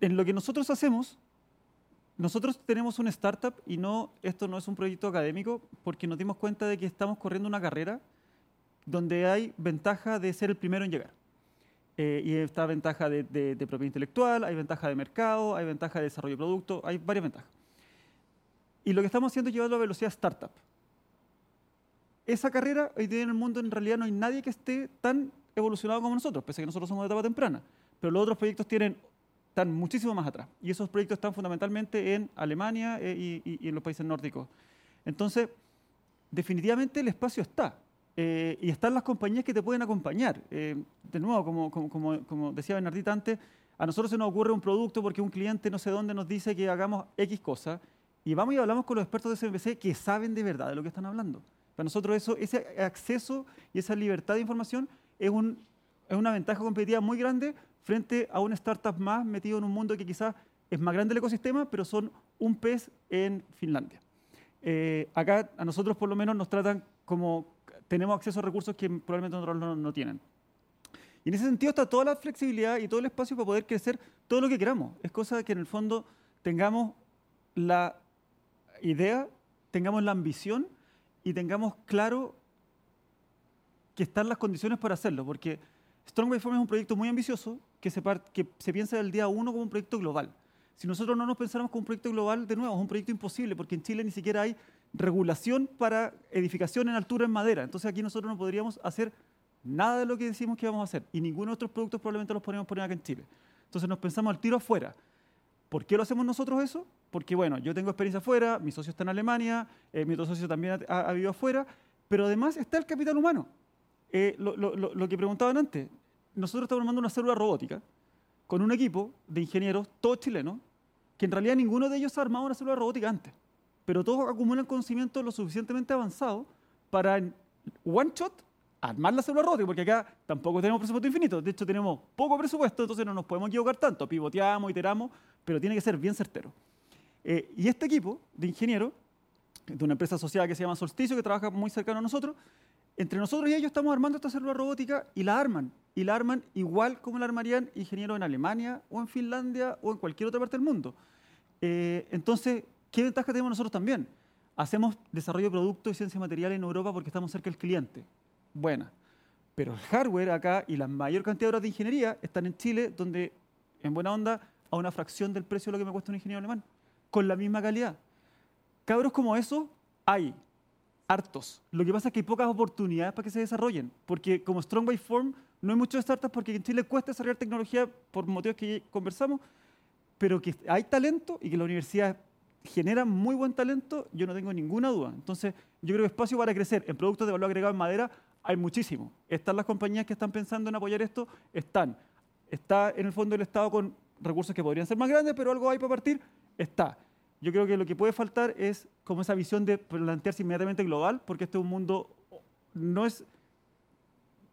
En lo que nosotros hacemos, nosotros tenemos una startup y no, esto no es un proyecto académico porque nos dimos cuenta de que estamos corriendo una carrera donde hay ventaja de ser el primero en llegar. Eh, y está ventaja de, de- propiedad intelectual, hay ventaja de mercado, hay ventaja de desarrollo de producto, hay varias ventajas. Y lo que estamos haciendo es llevarlo a velocidad startup. Esa carrera, hoy día en el mundo en realidad no hay nadie que esté tan evolucionado como nosotros, pese a que nosotros somos de etapa temprana. Pero los otros proyectos tienen, están muchísimo más atrás. Y esos proyectos están fundamentalmente en Alemania eh, y- y en los países nórdicos. Entonces, definitivamente el espacio está. Eh, y están las compañías que te pueden acompañar. Eh, de nuevo, como, como, como- decía Bernardita antes, a nosotros se nos ocurre un producto porque un cliente no sé dónde nos dice que hagamos X cosa y vamos y hablamos con los expertos de CNBC que saben de verdad de lo que están hablando. Para nosotros eso, ese acceso y esa libertad de información es, un, es una ventaja competitiva muy grande frente a una startup más metido en un mundo que quizás es más grande el ecosistema, pero son un pez en Finlandia. Eh, acá a nosotros por lo menos nos tratan como tenemos acceso a recursos que probablemente otros no, no tienen. Y en ese sentido está toda la flexibilidad y todo el espacio para poder crecer todo lo que queramos. Es cosa que en el fondo tengamos la idea, tengamos la ambición y tengamos claro que están las condiciones para hacerlo, porque Strong by Form es un proyecto muy ambicioso que se, que se piensa del día uno como un proyecto global. Si nosotros no nos pensáramos como un proyecto global, de nuevo, es un proyecto imposible, porque en Chile ni siquiera hay regulación para edificación en altura en madera. Entonces aquí nosotros no podríamos hacer nada de lo que decimos que vamos a hacer. Y ninguno de nuestros productos probablemente los podríamos poner acá en Chile. Entonces nos pensamos al tiro afuera. ¿Por qué lo hacemos nosotros eso? Porque, bueno, yo tengo experiencia afuera, mi socio está en Alemania, eh, mi otro socio también ha, vivido afuera, pero además está el capital humano. Eh, lo, lo, que preguntaban antes, nosotros estamos armando una célula robótica con un equipo de ingenieros, todos chilenos, que en realidad ninguno de ellos ha armado una célula robótica antes, pero todos acumulan conocimiento lo suficientemente avanzado para en one shot armar la célula robótica, porque acá tampoco tenemos presupuesto infinito, de hecho tenemos poco presupuesto, entonces no nos podemos equivocar tanto, pivoteamos, iteramos, pero tiene que ser bien certero. Eh, y este equipo de ingenieros, de una empresa asociada que se llama Solsticio, que trabaja muy cercano a nosotros, entre nosotros y ellos estamos armando esta célula robótica y la arman. Y la arman igual como la armarían ingenieros en Alemania o en Finlandia o en cualquier otra parte del mundo. Eh, entonces, ¿qué ventaja tenemos nosotros también? Hacemos desarrollo de productos y ciencia material en Europa porque estamos cerca del cliente. Buena. Pero el hardware acá y la mayor cantidad de horas de ingeniería están en Chile, donde, en buena onda, a una fracción del precio de lo que me cuesta un ingeniero alemán, con la misma calidad. Cabros como eso hay hartos. Lo que pasa es que hay pocas oportunidades para que se desarrollen, porque como Strong Form no hay muchos startups porque en Chile cuesta desarrollar tecnología por motivos que conversamos, pero que hay talento y que la universidad genera muy buen talento, yo no tengo ninguna duda. Entonces, yo creo que espacio para crecer en productos de valor agregado en madera hay muchísimo. Están las compañías que están pensando en apoyar esto, están. Está en el fondo del Estado con recursos que podrían ser más grandes, pero algo hay para partir, está. Yo creo que lo que puede faltar es como esa visión de plantearse inmediatamente global, porque este es un mundo, no es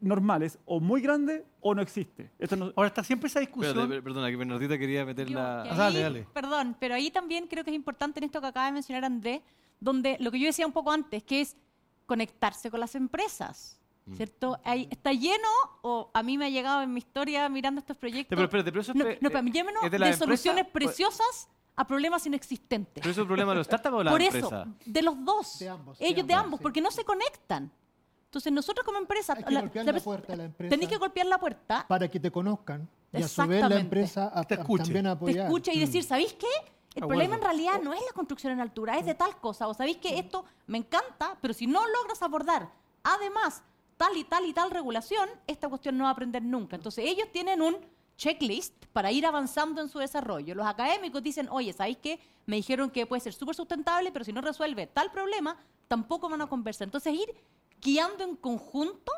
normal, es o muy grande o no existe. Ahora está siempre esa discusión. perdona, que Bernardita quería meter la... Ah, dale, dale. Perdón, pero ahí también creo que es importante en esto que acaba de mencionar Andrés, donde lo que yo decía un poco antes, que es conectarse con las empresas. Mm. ¿Cierto? Ahí está lleno, o a mí me ha llegado en mi historia mirando estos proyectos. Pero espérate, pero eso no, no, para mí, de, de soluciones preciosas a problemas inexistentes. ¿Pero eso es un problema de los startups o de la Por eso, de los dos. De ambos. Ellos de ambos, porque no se conectan. Entonces nosotros como empresa... Hay que la, golpear la, puerta la empresa. Tenéis que golpear la puerta. Para que te conozcan. Y a su vez la empresa te escuche. también apoyar. Te escucha y decir, mm. ¿sabéis qué? El problema en realidad no es la construcción en altura, es de tal cosa. O sabéis que esto me encanta, pero si no logras abordar, además, tal y tal y tal regulación, esta cuestión no va a aprender nunca. Entonces ellos tienen un checklist para ir avanzando en su desarrollo. Los académicos dicen, oye, ¿sabéis qué? Me dijeron que puede ser súper sustentable, pero si no resuelve tal problema, tampoco van a conversar. Entonces, ir guiando en conjunto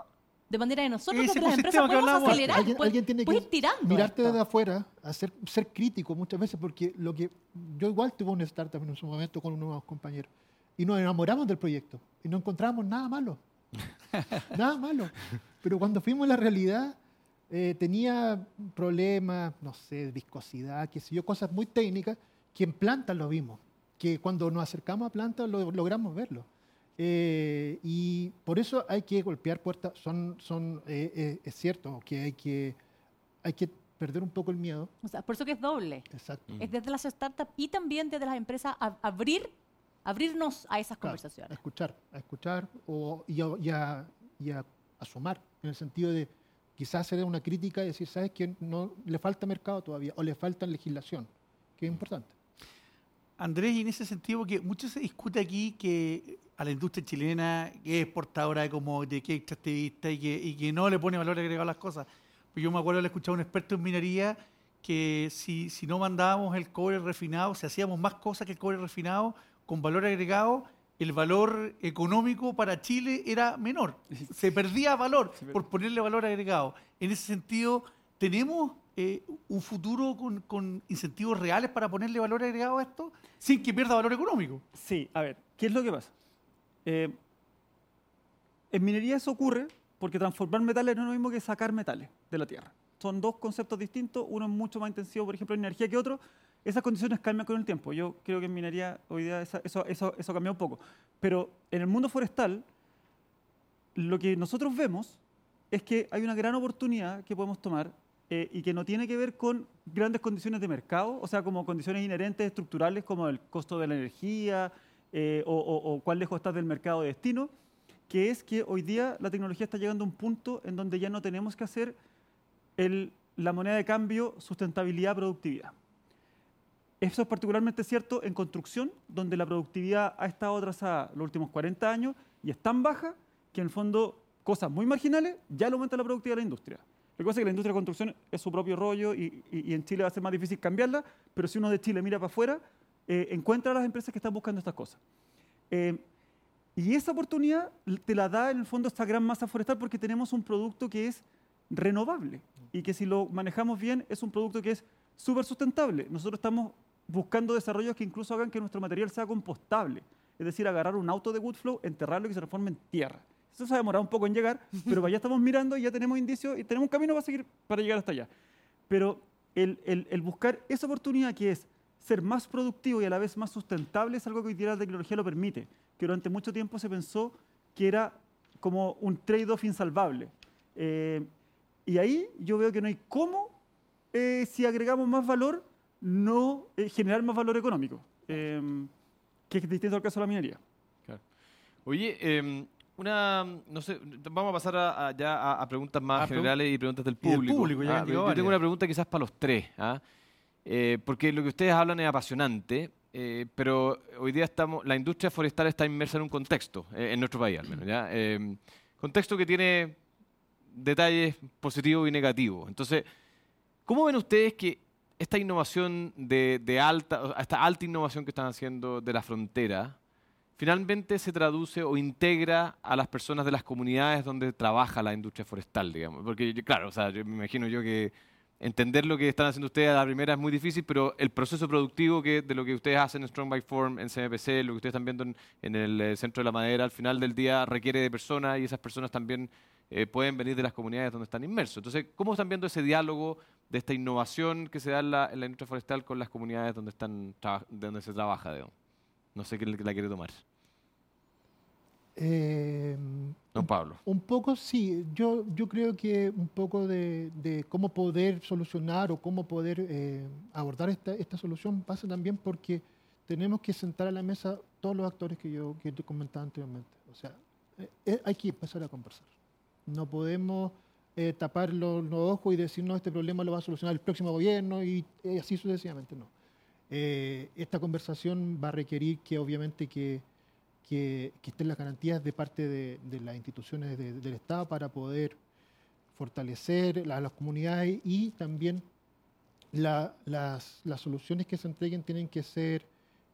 de manera que nosotros desde las empresas podemos acelerar, alguien, pues, tiene que ir tirando mirarte desde afuera, hacer, ser crítico muchas veces, porque lo que yo igual tuve una startup en su momento con unos compañeros y nos enamoramos del proyecto y no encontramos nada malo. nada malo. Pero cuando fuimos a la realidad, eh, tenía problemas, no sé, viscosidad, qué sé yo, cosas muy técnicas que en plantas lo vimos, que cuando nos acercamos a plantas lo, logramos verlo. Eh, y por eso hay que golpear puertas, son, son, eh, es cierto que hay, que hay que perder un poco el miedo. O sea, por eso que es doble. Exacto. Es desde las startups y también desde las empresas abrir, abrirnos a esas conversaciones. A escuchar, a escuchar o, y, a, y, a, asomar, en el sentido de quizás hacer una crítica y decir, ¿sabes qué? No, le falta mercado todavía o le falta legislación, que es importante. Andrés, y en ese sentido, porque mucho se discute aquí que a la industria chilena, que es exportadora de como de que extractivista y que, y que no le pone valor agregado a las cosas. Pues yo me acuerdo de escuchado a un experto en minería que si, si no mandábamos el cobre refinado, si hacíamos más cosas que el cobre refinado con valor agregado, el valor económico para Chile era menor. Se perdía valor por ponerle valor agregado. En ese sentido, ¿tenemos eh, un futuro con, incentivos reales para ponerle valor agregado a esto sin que pierda valor económico? Sí, a ver, ¿qué es lo que pasa? Eh, en minería eso ocurre porque transformar metales no es lo mismo que sacar metales de la tierra. Son dos conceptos distintos, uno es mucho más intensivo, por ejemplo, en energía que otro, esas condiciones cambian con el tiempo. Yo creo que en minería hoy día eso, eso, eso un poco. Pero en el mundo forestal, lo que nosotros vemos es que hay una gran oportunidad que podemos tomar eh, y que no tiene que ver con grandes condiciones de mercado, o sea, como condiciones inherentes estructurales como el costo de la energía eh, o, o- cuán lejos estás del mercado de destino, que es que hoy día la tecnología está llegando a un punto en donde ya no tenemos que hacer el- la moneda de cambio sustentabilidad-productividad. Eso es particularmente cierto en construcción, donde la productividad ha estado atrasada los últimos 40 años y es tan baja que en el fondo cosas muy marginales ya le aumenta la productividad de la industria. Lo que pasa es que la industria de construcción es su propio rollo y, y- y en Chile va a ser más difícil cambiarla, pero si uno de Chile mira para afuera, eh, encuentra a las empresas que están buscando estas cosas. Eh, y esa oportunidad te la da en el fondo esta gran masa forestal porque tenemos un producto que es renovable y que si lo manejamos bien es un producto que es súper sustentable. Nosotros estamos buscando desarrollos que incluso hagan que nuestro material sea compostable. Es decir, agarrar un auto de Woodflow, enterrarlo y que se transforme en tierra. Eso se ha demorado un poco en llegar, pero allá estamos mirando y ya tenemos indicios y tenemos un camino para seguir para llegar hasta allá. Pero el- el buscar esa oportunidad que es ser más productivo y a la vez más sustentable es algo que hoy día la tecnología lo permite, que durante mucho tiempo se pensó que era como un trade-off insalvable. Eh, y ahí yo veo que no hay cómo, eh, si agregamos más valor, no eh, generar más valor económico, eh, que es distinto al caso de la minería. Oye, eh, una, no sé, vamos a pasar a- a- ya a, a preguntas más Ah, pregun- generales y preguntas del público. Ah, yo tengo una pregunta quizás para los tres, ¿ah? Eh, porque lo que ustedes hablan es apasionante, eh, pero hoy día estamos, la industria forestal está inmersa en un contexto, eh, en nuestro país al menos, ¿ya? Eh, contexto que tiene detalles positivos y negativos. Entonces, ¿cómo ven ustedes que esta innovación de, de alta, esta alta innovación que están haciendo de la frontera, finalmente se traduce o integra a las personas de las comunidades donde trabaja la industria forestal, digamos? Porque, claro, o sea, yo me imagino yo que entender lo que están haciendo ustedes a la primera es muy difícil, pero el proceso productivo que, de lo que ustedes hacen en Strong by Form, en CMPC, lo que ustedes están viendo en, en el eh, Centro de la Madera, al final del día requiere de personas y esas personas también eh, pueden venir de las comunidades donde están inmersos. Entonces, ¿cómo están viendo ese diálogo de esta innovación que se da en la, en la industria forestal con las comunidades donde, están, donde se trabaja? digamos? No sé quién la quiere tomar. Eh, Don Pablo. Un poco sí, yo, yo creo que un poco de, de cómo poder solucionar o cómo poder eh, abordar esta, esta solución pasa también porque tenemos que sentar a la mesa todos los actores que yo, que te comentaba anteriormente. O sea, eh, eh, hay que empezar a conversar. No podemos eh, tapar los, los ojos y decir, no, este problema lo va a solucionar el próximo gobierno y así sucesivamente, no. Esta conversación va a requerir que obviamente que que, que estén las garantías de parte de, de las instituciones de- del Estado para poder fortalecer a las comunidades y también la- las, las soluciones que se entreguen tienen que ser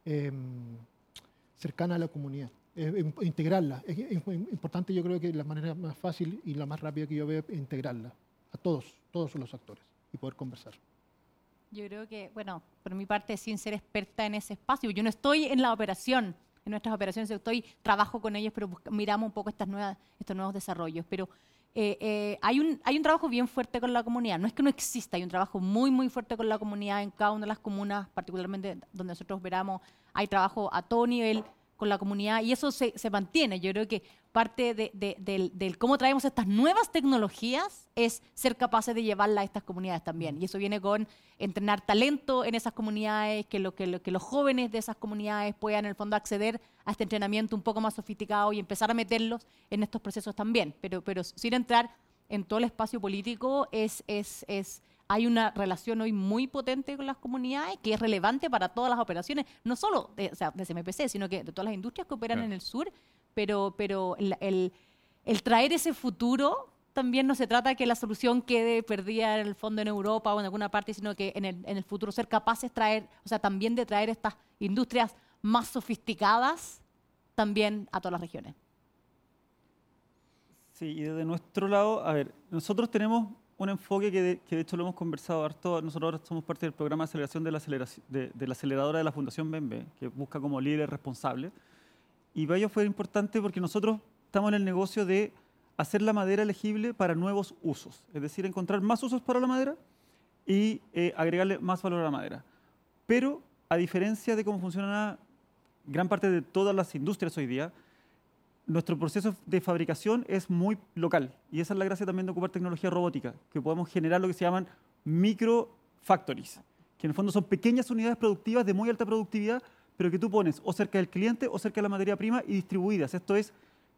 em, cercanas a la comunidad, eh, em- integrarlas. Es, es importante, yo creo que la manera más fácil y la más rápida que yo veo es integrarlas a todos, todos los actores y poder conversar. Yo creo que, bueno, por mi parte, sin ser experta en ese espacio, yo no estoy en la operación, en nuestras operaciones, estoy, trabajo con ellos, pero miramos un poco estas nuevas, estos nuevos desarrollos. Pero eh, eh, hay, un, hay un trabajo bien fuerte con la comunidad. No es que no exista, hay un trabajo muy, muy fuerte con la comunidad en cada una de las comunas, particularmente donde nosotros operamos. Hay trabajo a todo nivel con la comunidad y eso se, se mantiene. Yo creo que parte de, de- del cómo traemos estas nuevas tecnologías es ser capaces de llevarlas a estas comunidades también. Y eso viene con entrenar talento en esas comunidades, que, lo, que, lo- que los jóvenes de esas comunidades puedan en el fondo acceder a este entrenamiento un poco más sofisticado y empezar a meterlos en estos procesos también. Pero, pero sin entrar en todo el espacio político, es, es, hay una relación hoy muy potente con las comunidades que es relevante para todas las operaciones, no solo de, o sea, de CMPC, sino que de todas las industrias que operan Claro. en el sur, pero, pero el, el- el traer ese futuro también no se trata de que la solución quede perdida en el fondo en Europa o en alguna parte, sino que en el, en el futuro ser capaces traer, o sea, también de traer estas industrias más sofisticadas también a todas las regiones. Sí, y desde nuestro lado, a ver, nosotros tenemos un enfoque que de, que de hecho lo hemos conversado harto. Nosotros ahora somos parte del programa de aceleración de la, aceleración, de, de la aceleradora de la Fundación BMB, que busca como líder responsable. Y para ello fue importante porque nosotros estamos en el negocio de hacer la madera elegible para nuevos usos, es decir, encontrar más usos para la madera y eh, agregarle más valor a la madera. Pero, a diferencia de cómo funciona gran parte de todas las industrias hoy día, nuestro proceso de fabricación es muy local. Y esa es la gracia también de ocupar tecnología robótica, que podemos generar lo que se llaman micro factories, que en el fondo son pequeñas unidades productivas de muy alta productividad, pero que tú pones o cerca del cliente o cerca de la materia prima y distribuidas. Esto es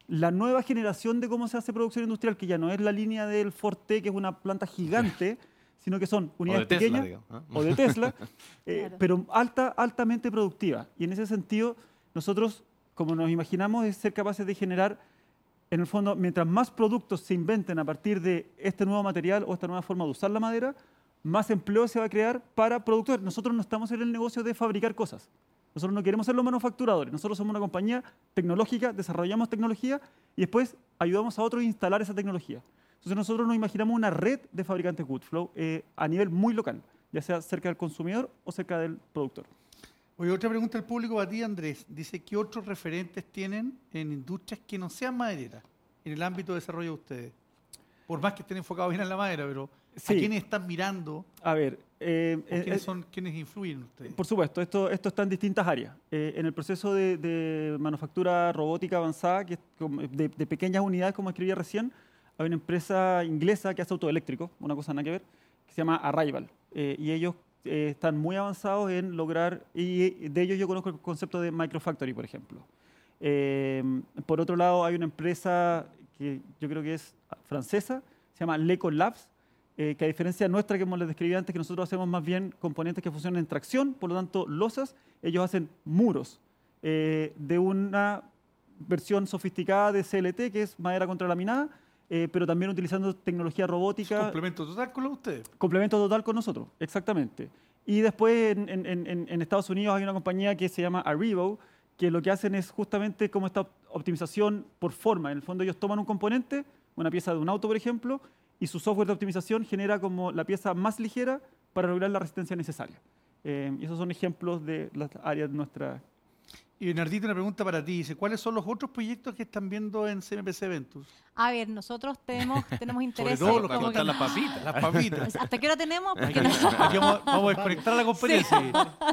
la nueva generación de cómo se hace producción industrial, que ya no es la línea del Forte, que es una planta gigante, sino que son unidades pequeñas digo, o de Tesla, eh, Claro. pero alta, altamente productiva. Y en ese sentido, nosotros, como nos imaginamos, es ser capaces de generar, en el fondo, mientras más productos se inventen a partir de este nuevo material o esta nueva forma de usar la madera, más empleo se va a crear para productores. Nosotros no estamos en el negocio de fabricar cosas. Nosotros no queremos ser los manufacturadores. Nosotros somos una compañía tecnológica, desarrollamos tecnología y después ayudamos a otros a instalar esa tecnología. Entonces nosotros nos imaginamos una red de fabricantes Goodflow eh, a nivel muy local, ya sea cerca del consumidor o cerca del productor. Oye, otra pregunta al público para ti, Andrés. Dice, ¿qué otros referentes tienen en industrias que no sean madereras en el ámbito de desarrollo de ustedes? Por más que estén enfocados bien en la madera, pero ¿a quiénes están mirando? A ver, eh, ¿O eh, quiénes eh, son quiénes influyen en ustedes? Por supuesto, esto, esto está en distintas áreas. Eh, en el proceso de, de manufactura robótica avanzada, que de, de pequeñas unidades, como escribía recién, hay una empresa inglesa que hace autoeléctrico, una cosa nada que ver, que se llama Arrival. Eh, y ellos eh, están muy avanzados en lograr, y de ellos yo conozco el concepto de Microfactory, por ejemplo. Eh, por otro lado, hay una empresa que yo creo que es francesa, se llama Leco Labs, eh, que a diferencia nuestra, que como les describí antes, que nosotros hacemos más bien componentes que funcionan en tracción, por lo tanto, losas, ellos hacen muros eh, de una versión sofisticada de CLT, que es madera contralaminada, eh, pero también utilizando tecnología robótica Complemento total con ustedes. complemento total con nosotros, exactamente. Y después en, en- en- en Estados Unidos hay una compañía que se llama Arrivo, que lo que hacen es justamente como esta op- optimización por forma. En el fondo ellos toman un componente, una pieza de un auto, por ejemplo, y su software de optimización genera como la pieza más ligera para lograr la resistencia necesaria. Eh, y esos son ejemplos de las áreas de nuestra... Y Bernardito, una pregunta para ti. Dice, ¿cuáles son los otros proyectos que están viendo en CMPC Ventus? A ver, nosotros tenemos, tenemos Sobre interés. todo los que como que- están las papitas. Las papitas. ¿Hasta qué hora tenemos? Porque no- vamos, vamos a desconectar la conferencia.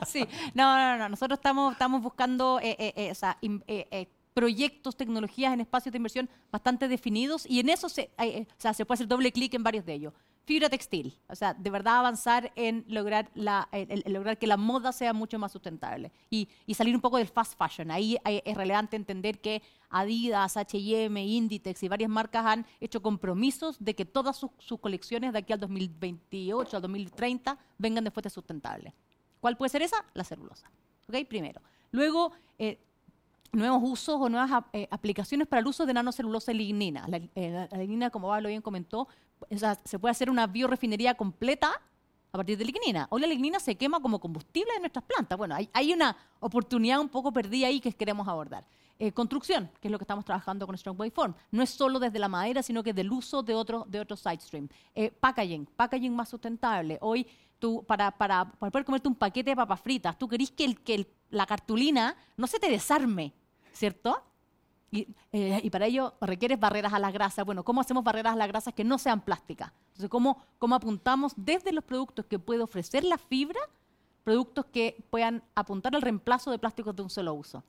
sí, no, no, no. Nosotros estamos, estamos buscando eh, eh, eh, o sea, im- eh, eh, proyectos, tecnologías en espacios de inversión bastante definidos y en eso se, eh, eh, o sea, se puede hacer doble clic en varios de ellos. Fibra textil, o sea, de verdad avanzar en lograr, la, el- el lograr que la moda sea mucho más sustentable y, y salir un poco del fast fashion. Ahí eh, es relevante entender que Adidas, H&M, Inditex y varias marcas han hecho compromisos de que todas sus, sus colecciones de aquí al 2028, al 2030 vengan de fuentes sustentables. ¿Cuál puede ser esa? La celulosa. ¿Ok? Primero. Luego, eh, nuevos usos o nuevas eh, aplicaciones para el uso de nanocelulosa y lignina. La, eh, la- lignina, como Pablo bien comentó, o sea, se puede hacer una biorefinería completa a partir de lignina. Hoy la lignina se quema como combustible de nuestras plantas. Bueno, hay, hay una oportunidad un poco perdida ahí que queremos abordar. Eh, construcción, que es lo que estamos trabajando con Strong Form. No es solo desde la madera, sino que del uso de otros de otros side stream. Eh, packaging, packaging más sustentable. Hoy tú, para, para, para poder comerte un paquete de papas fritas, tú querís que, el, que el- la cartulina no se te desarme, ¿cierto? Y, eh, y para ello requieres barreras a las grasas. Bueno, ¿cómo hacemos barreras a las grasas que no sean plásticas? Entonces, ¿cómo, cómo apuntamos desde los productos que puede ofrecer la fibra, productos que puedan apuntar al reemplazo de plásticos de un solo uso?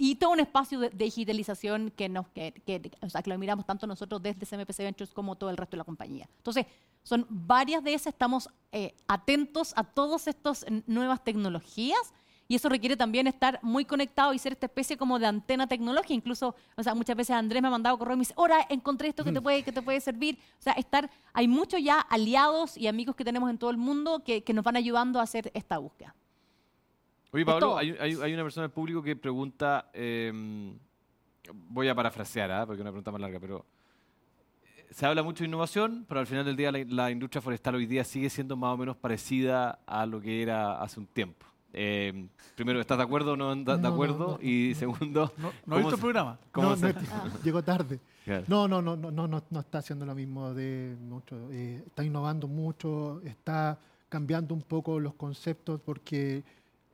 Y, todo un espacio de, de digitalización que, nos, que, que- o sea, que lo miramos tanto nosotros desde CMPC Ventures como todo el resto de la compañía. Entonces, son varias de esas, estamos eh, atentos a todas estas nuevas tecnologías y eso requiere también estar muy conectado y ser esta especie como de antena tecnológica. Incluso, o sea, muchas veces Andrés me ha mandado correo y me dice, ahora encontré esto que te puede, que te puede servir. O sea, estar, hay muchos ya aliados y amigos que tenemos en todo el mundo que, que nos van ayudando a hacer esta búsqueda. Oye, Pablo, hay, hay- hay una persona del público que pregunta, eh, voy a parafrasear, ¿ah? porque es una pregunta más larga, pero eh, se habla mucho de innovación, pero al final del día la, la industria forestal hoy día sigue siendo más o menos parecida a lo que era hace un tiempo. Eh, primero, ¿estás de acuerdo o no de No, no, acuerdo? no. y segundo, ¿No, no ¿cómo ha visto el programa? cómo se- no, llegó tarde. Claro. No, no, no, no, no, no, no está haciendo lo mismo de mucho. eh, está innovando mucho, está cambiando un poco los conceptos porque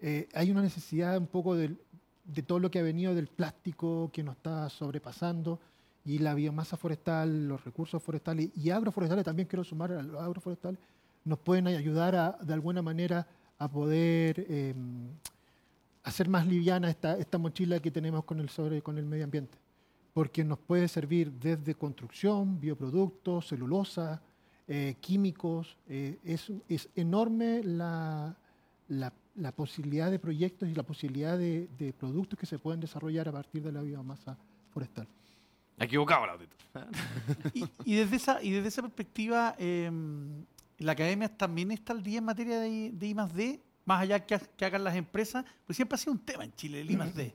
eh, hay una necesidad un poco del- de todo lo que ha venido del plástico que nos está sobrepasando y la biomasa forestal, los recursos forestales y agroforestales, también quiero sumar a los agroforestales, nos pueden ayudar a, de alguna manera a poder eh, hacer más liviana esta, esta mochila que tenemos con el, sobre, con el medio ambiente. porque nos puede servir desde construcción, bioproductos, celulosa, eh, químicos. eh, es, es enorme la, la- la posibilidad de proyectos y la posibilidad de, de productos que se pueden desarrollar a partir de la biomasa forestal. Equivocado, Lautito. Y, y desde esa, y desde esa perspectiva, eh, la academia también está al día en materia de, de I más D, más allá que, que hagan las empresas, pues siempre ha sido un tema en Chile el I más D.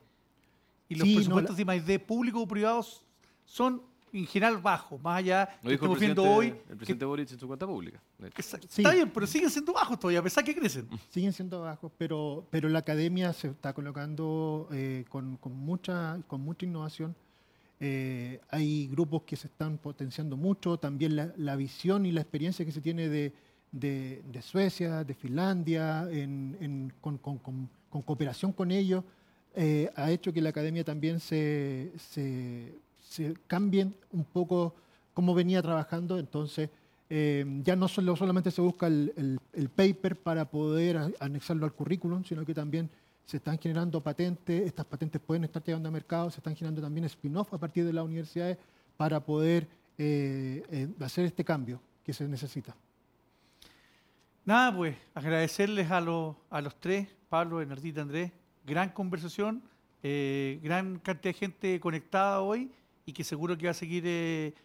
Y los Sí, no, presupuestos la- de I más D públicos o privados son en general bajos, más allá Lo que dijo estamos viendo hoy. el que- presidente Boric en su cuenta pública. Exacto. Sí. Está bien, pero siguen siendo bajos todavía, a pesar que crecen. siguen siendo bajos, pero, pero la academia se está colocando eh, con, con mucha, con mucha innovación. Eh, hay grupos que se están potenciando mucho, también la, la visión y la experiencia que se tiene de, de- Suecia, de Finlandia, con, cooperación con ellos, eh, ha hecho que la academia también se, se, cambie un poco cómo venía trabajando. Entonces, eh, ya no solo, solamente se busca el, el- paper para poder anexarlo al currículum, sino que también se están generando patentes, estas patentes pueden estar llegando a mercado, se están generando también spin-off a partir de las universidades para poder eh, eh, hacer este cambio que se necesita. Nada, pues agradecerles a los, a los tres, Pablo, Bernardita, Andrés, gran conversación, eh, gran cantidad de gente conectada hoy y que seguro que va a seguir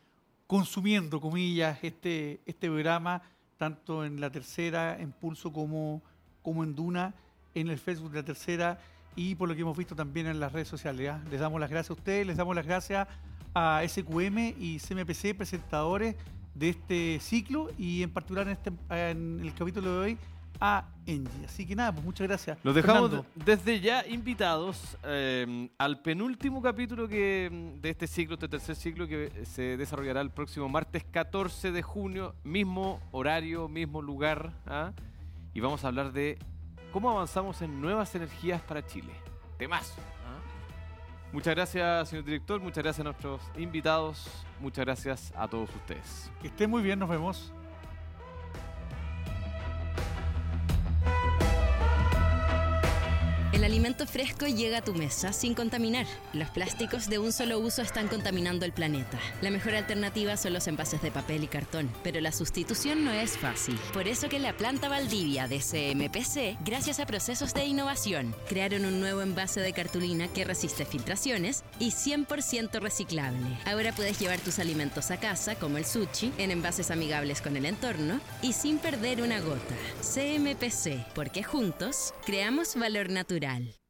consumiendo, comillas, este, este programa, tanto en la tercera, en Pulso, como, como en Duna, en el Facebook de la tercera y por lo que hemos visto también en las redes sociales. ¿ah? Les damos las gracias a ustedes, les damos las gracias a SQM y CMPC, presentadores de este ciclo y en particular en, este, en el capítulo de hoy a Engie. Así que nada, pues muchas gracias. Los dejamos Fernando. desde ya invitados eh, al penúltimo capítulo que, de este ciclo, este tercer ciclo que se desarrollará el próximo martes 14 de junio, mismo horario, mismo lugar. ¿ah? Y vamos a hablar de cómo avanzamos en nuevas energías para Chile. Temazo. ¿ah? Muchas gracias, señor director. Muchas gracias a nuestros invitados. Muchas gracias a todos ustedes. Que estén muy bien, nos vemos. El alimento fresco llega a tu mesa sin contaminar. Los plásticos de un solo uso están contaminando el planeta. La mejor alternativa son los envases de papel y cartón, pero la sustitución no es fácil. Por eso que la planta Valdivia de CMPC, gracias a procesos de innovación, crearon un nuevo envase de cartulina que resiste filtraciones y 100% reciclable. Ahora puedes llevar tus alimentos a casa, como el sushi, en envases amigables con el entorno y sin perder una gota. CMPC, porque juntos creamos valor natural. Nacional.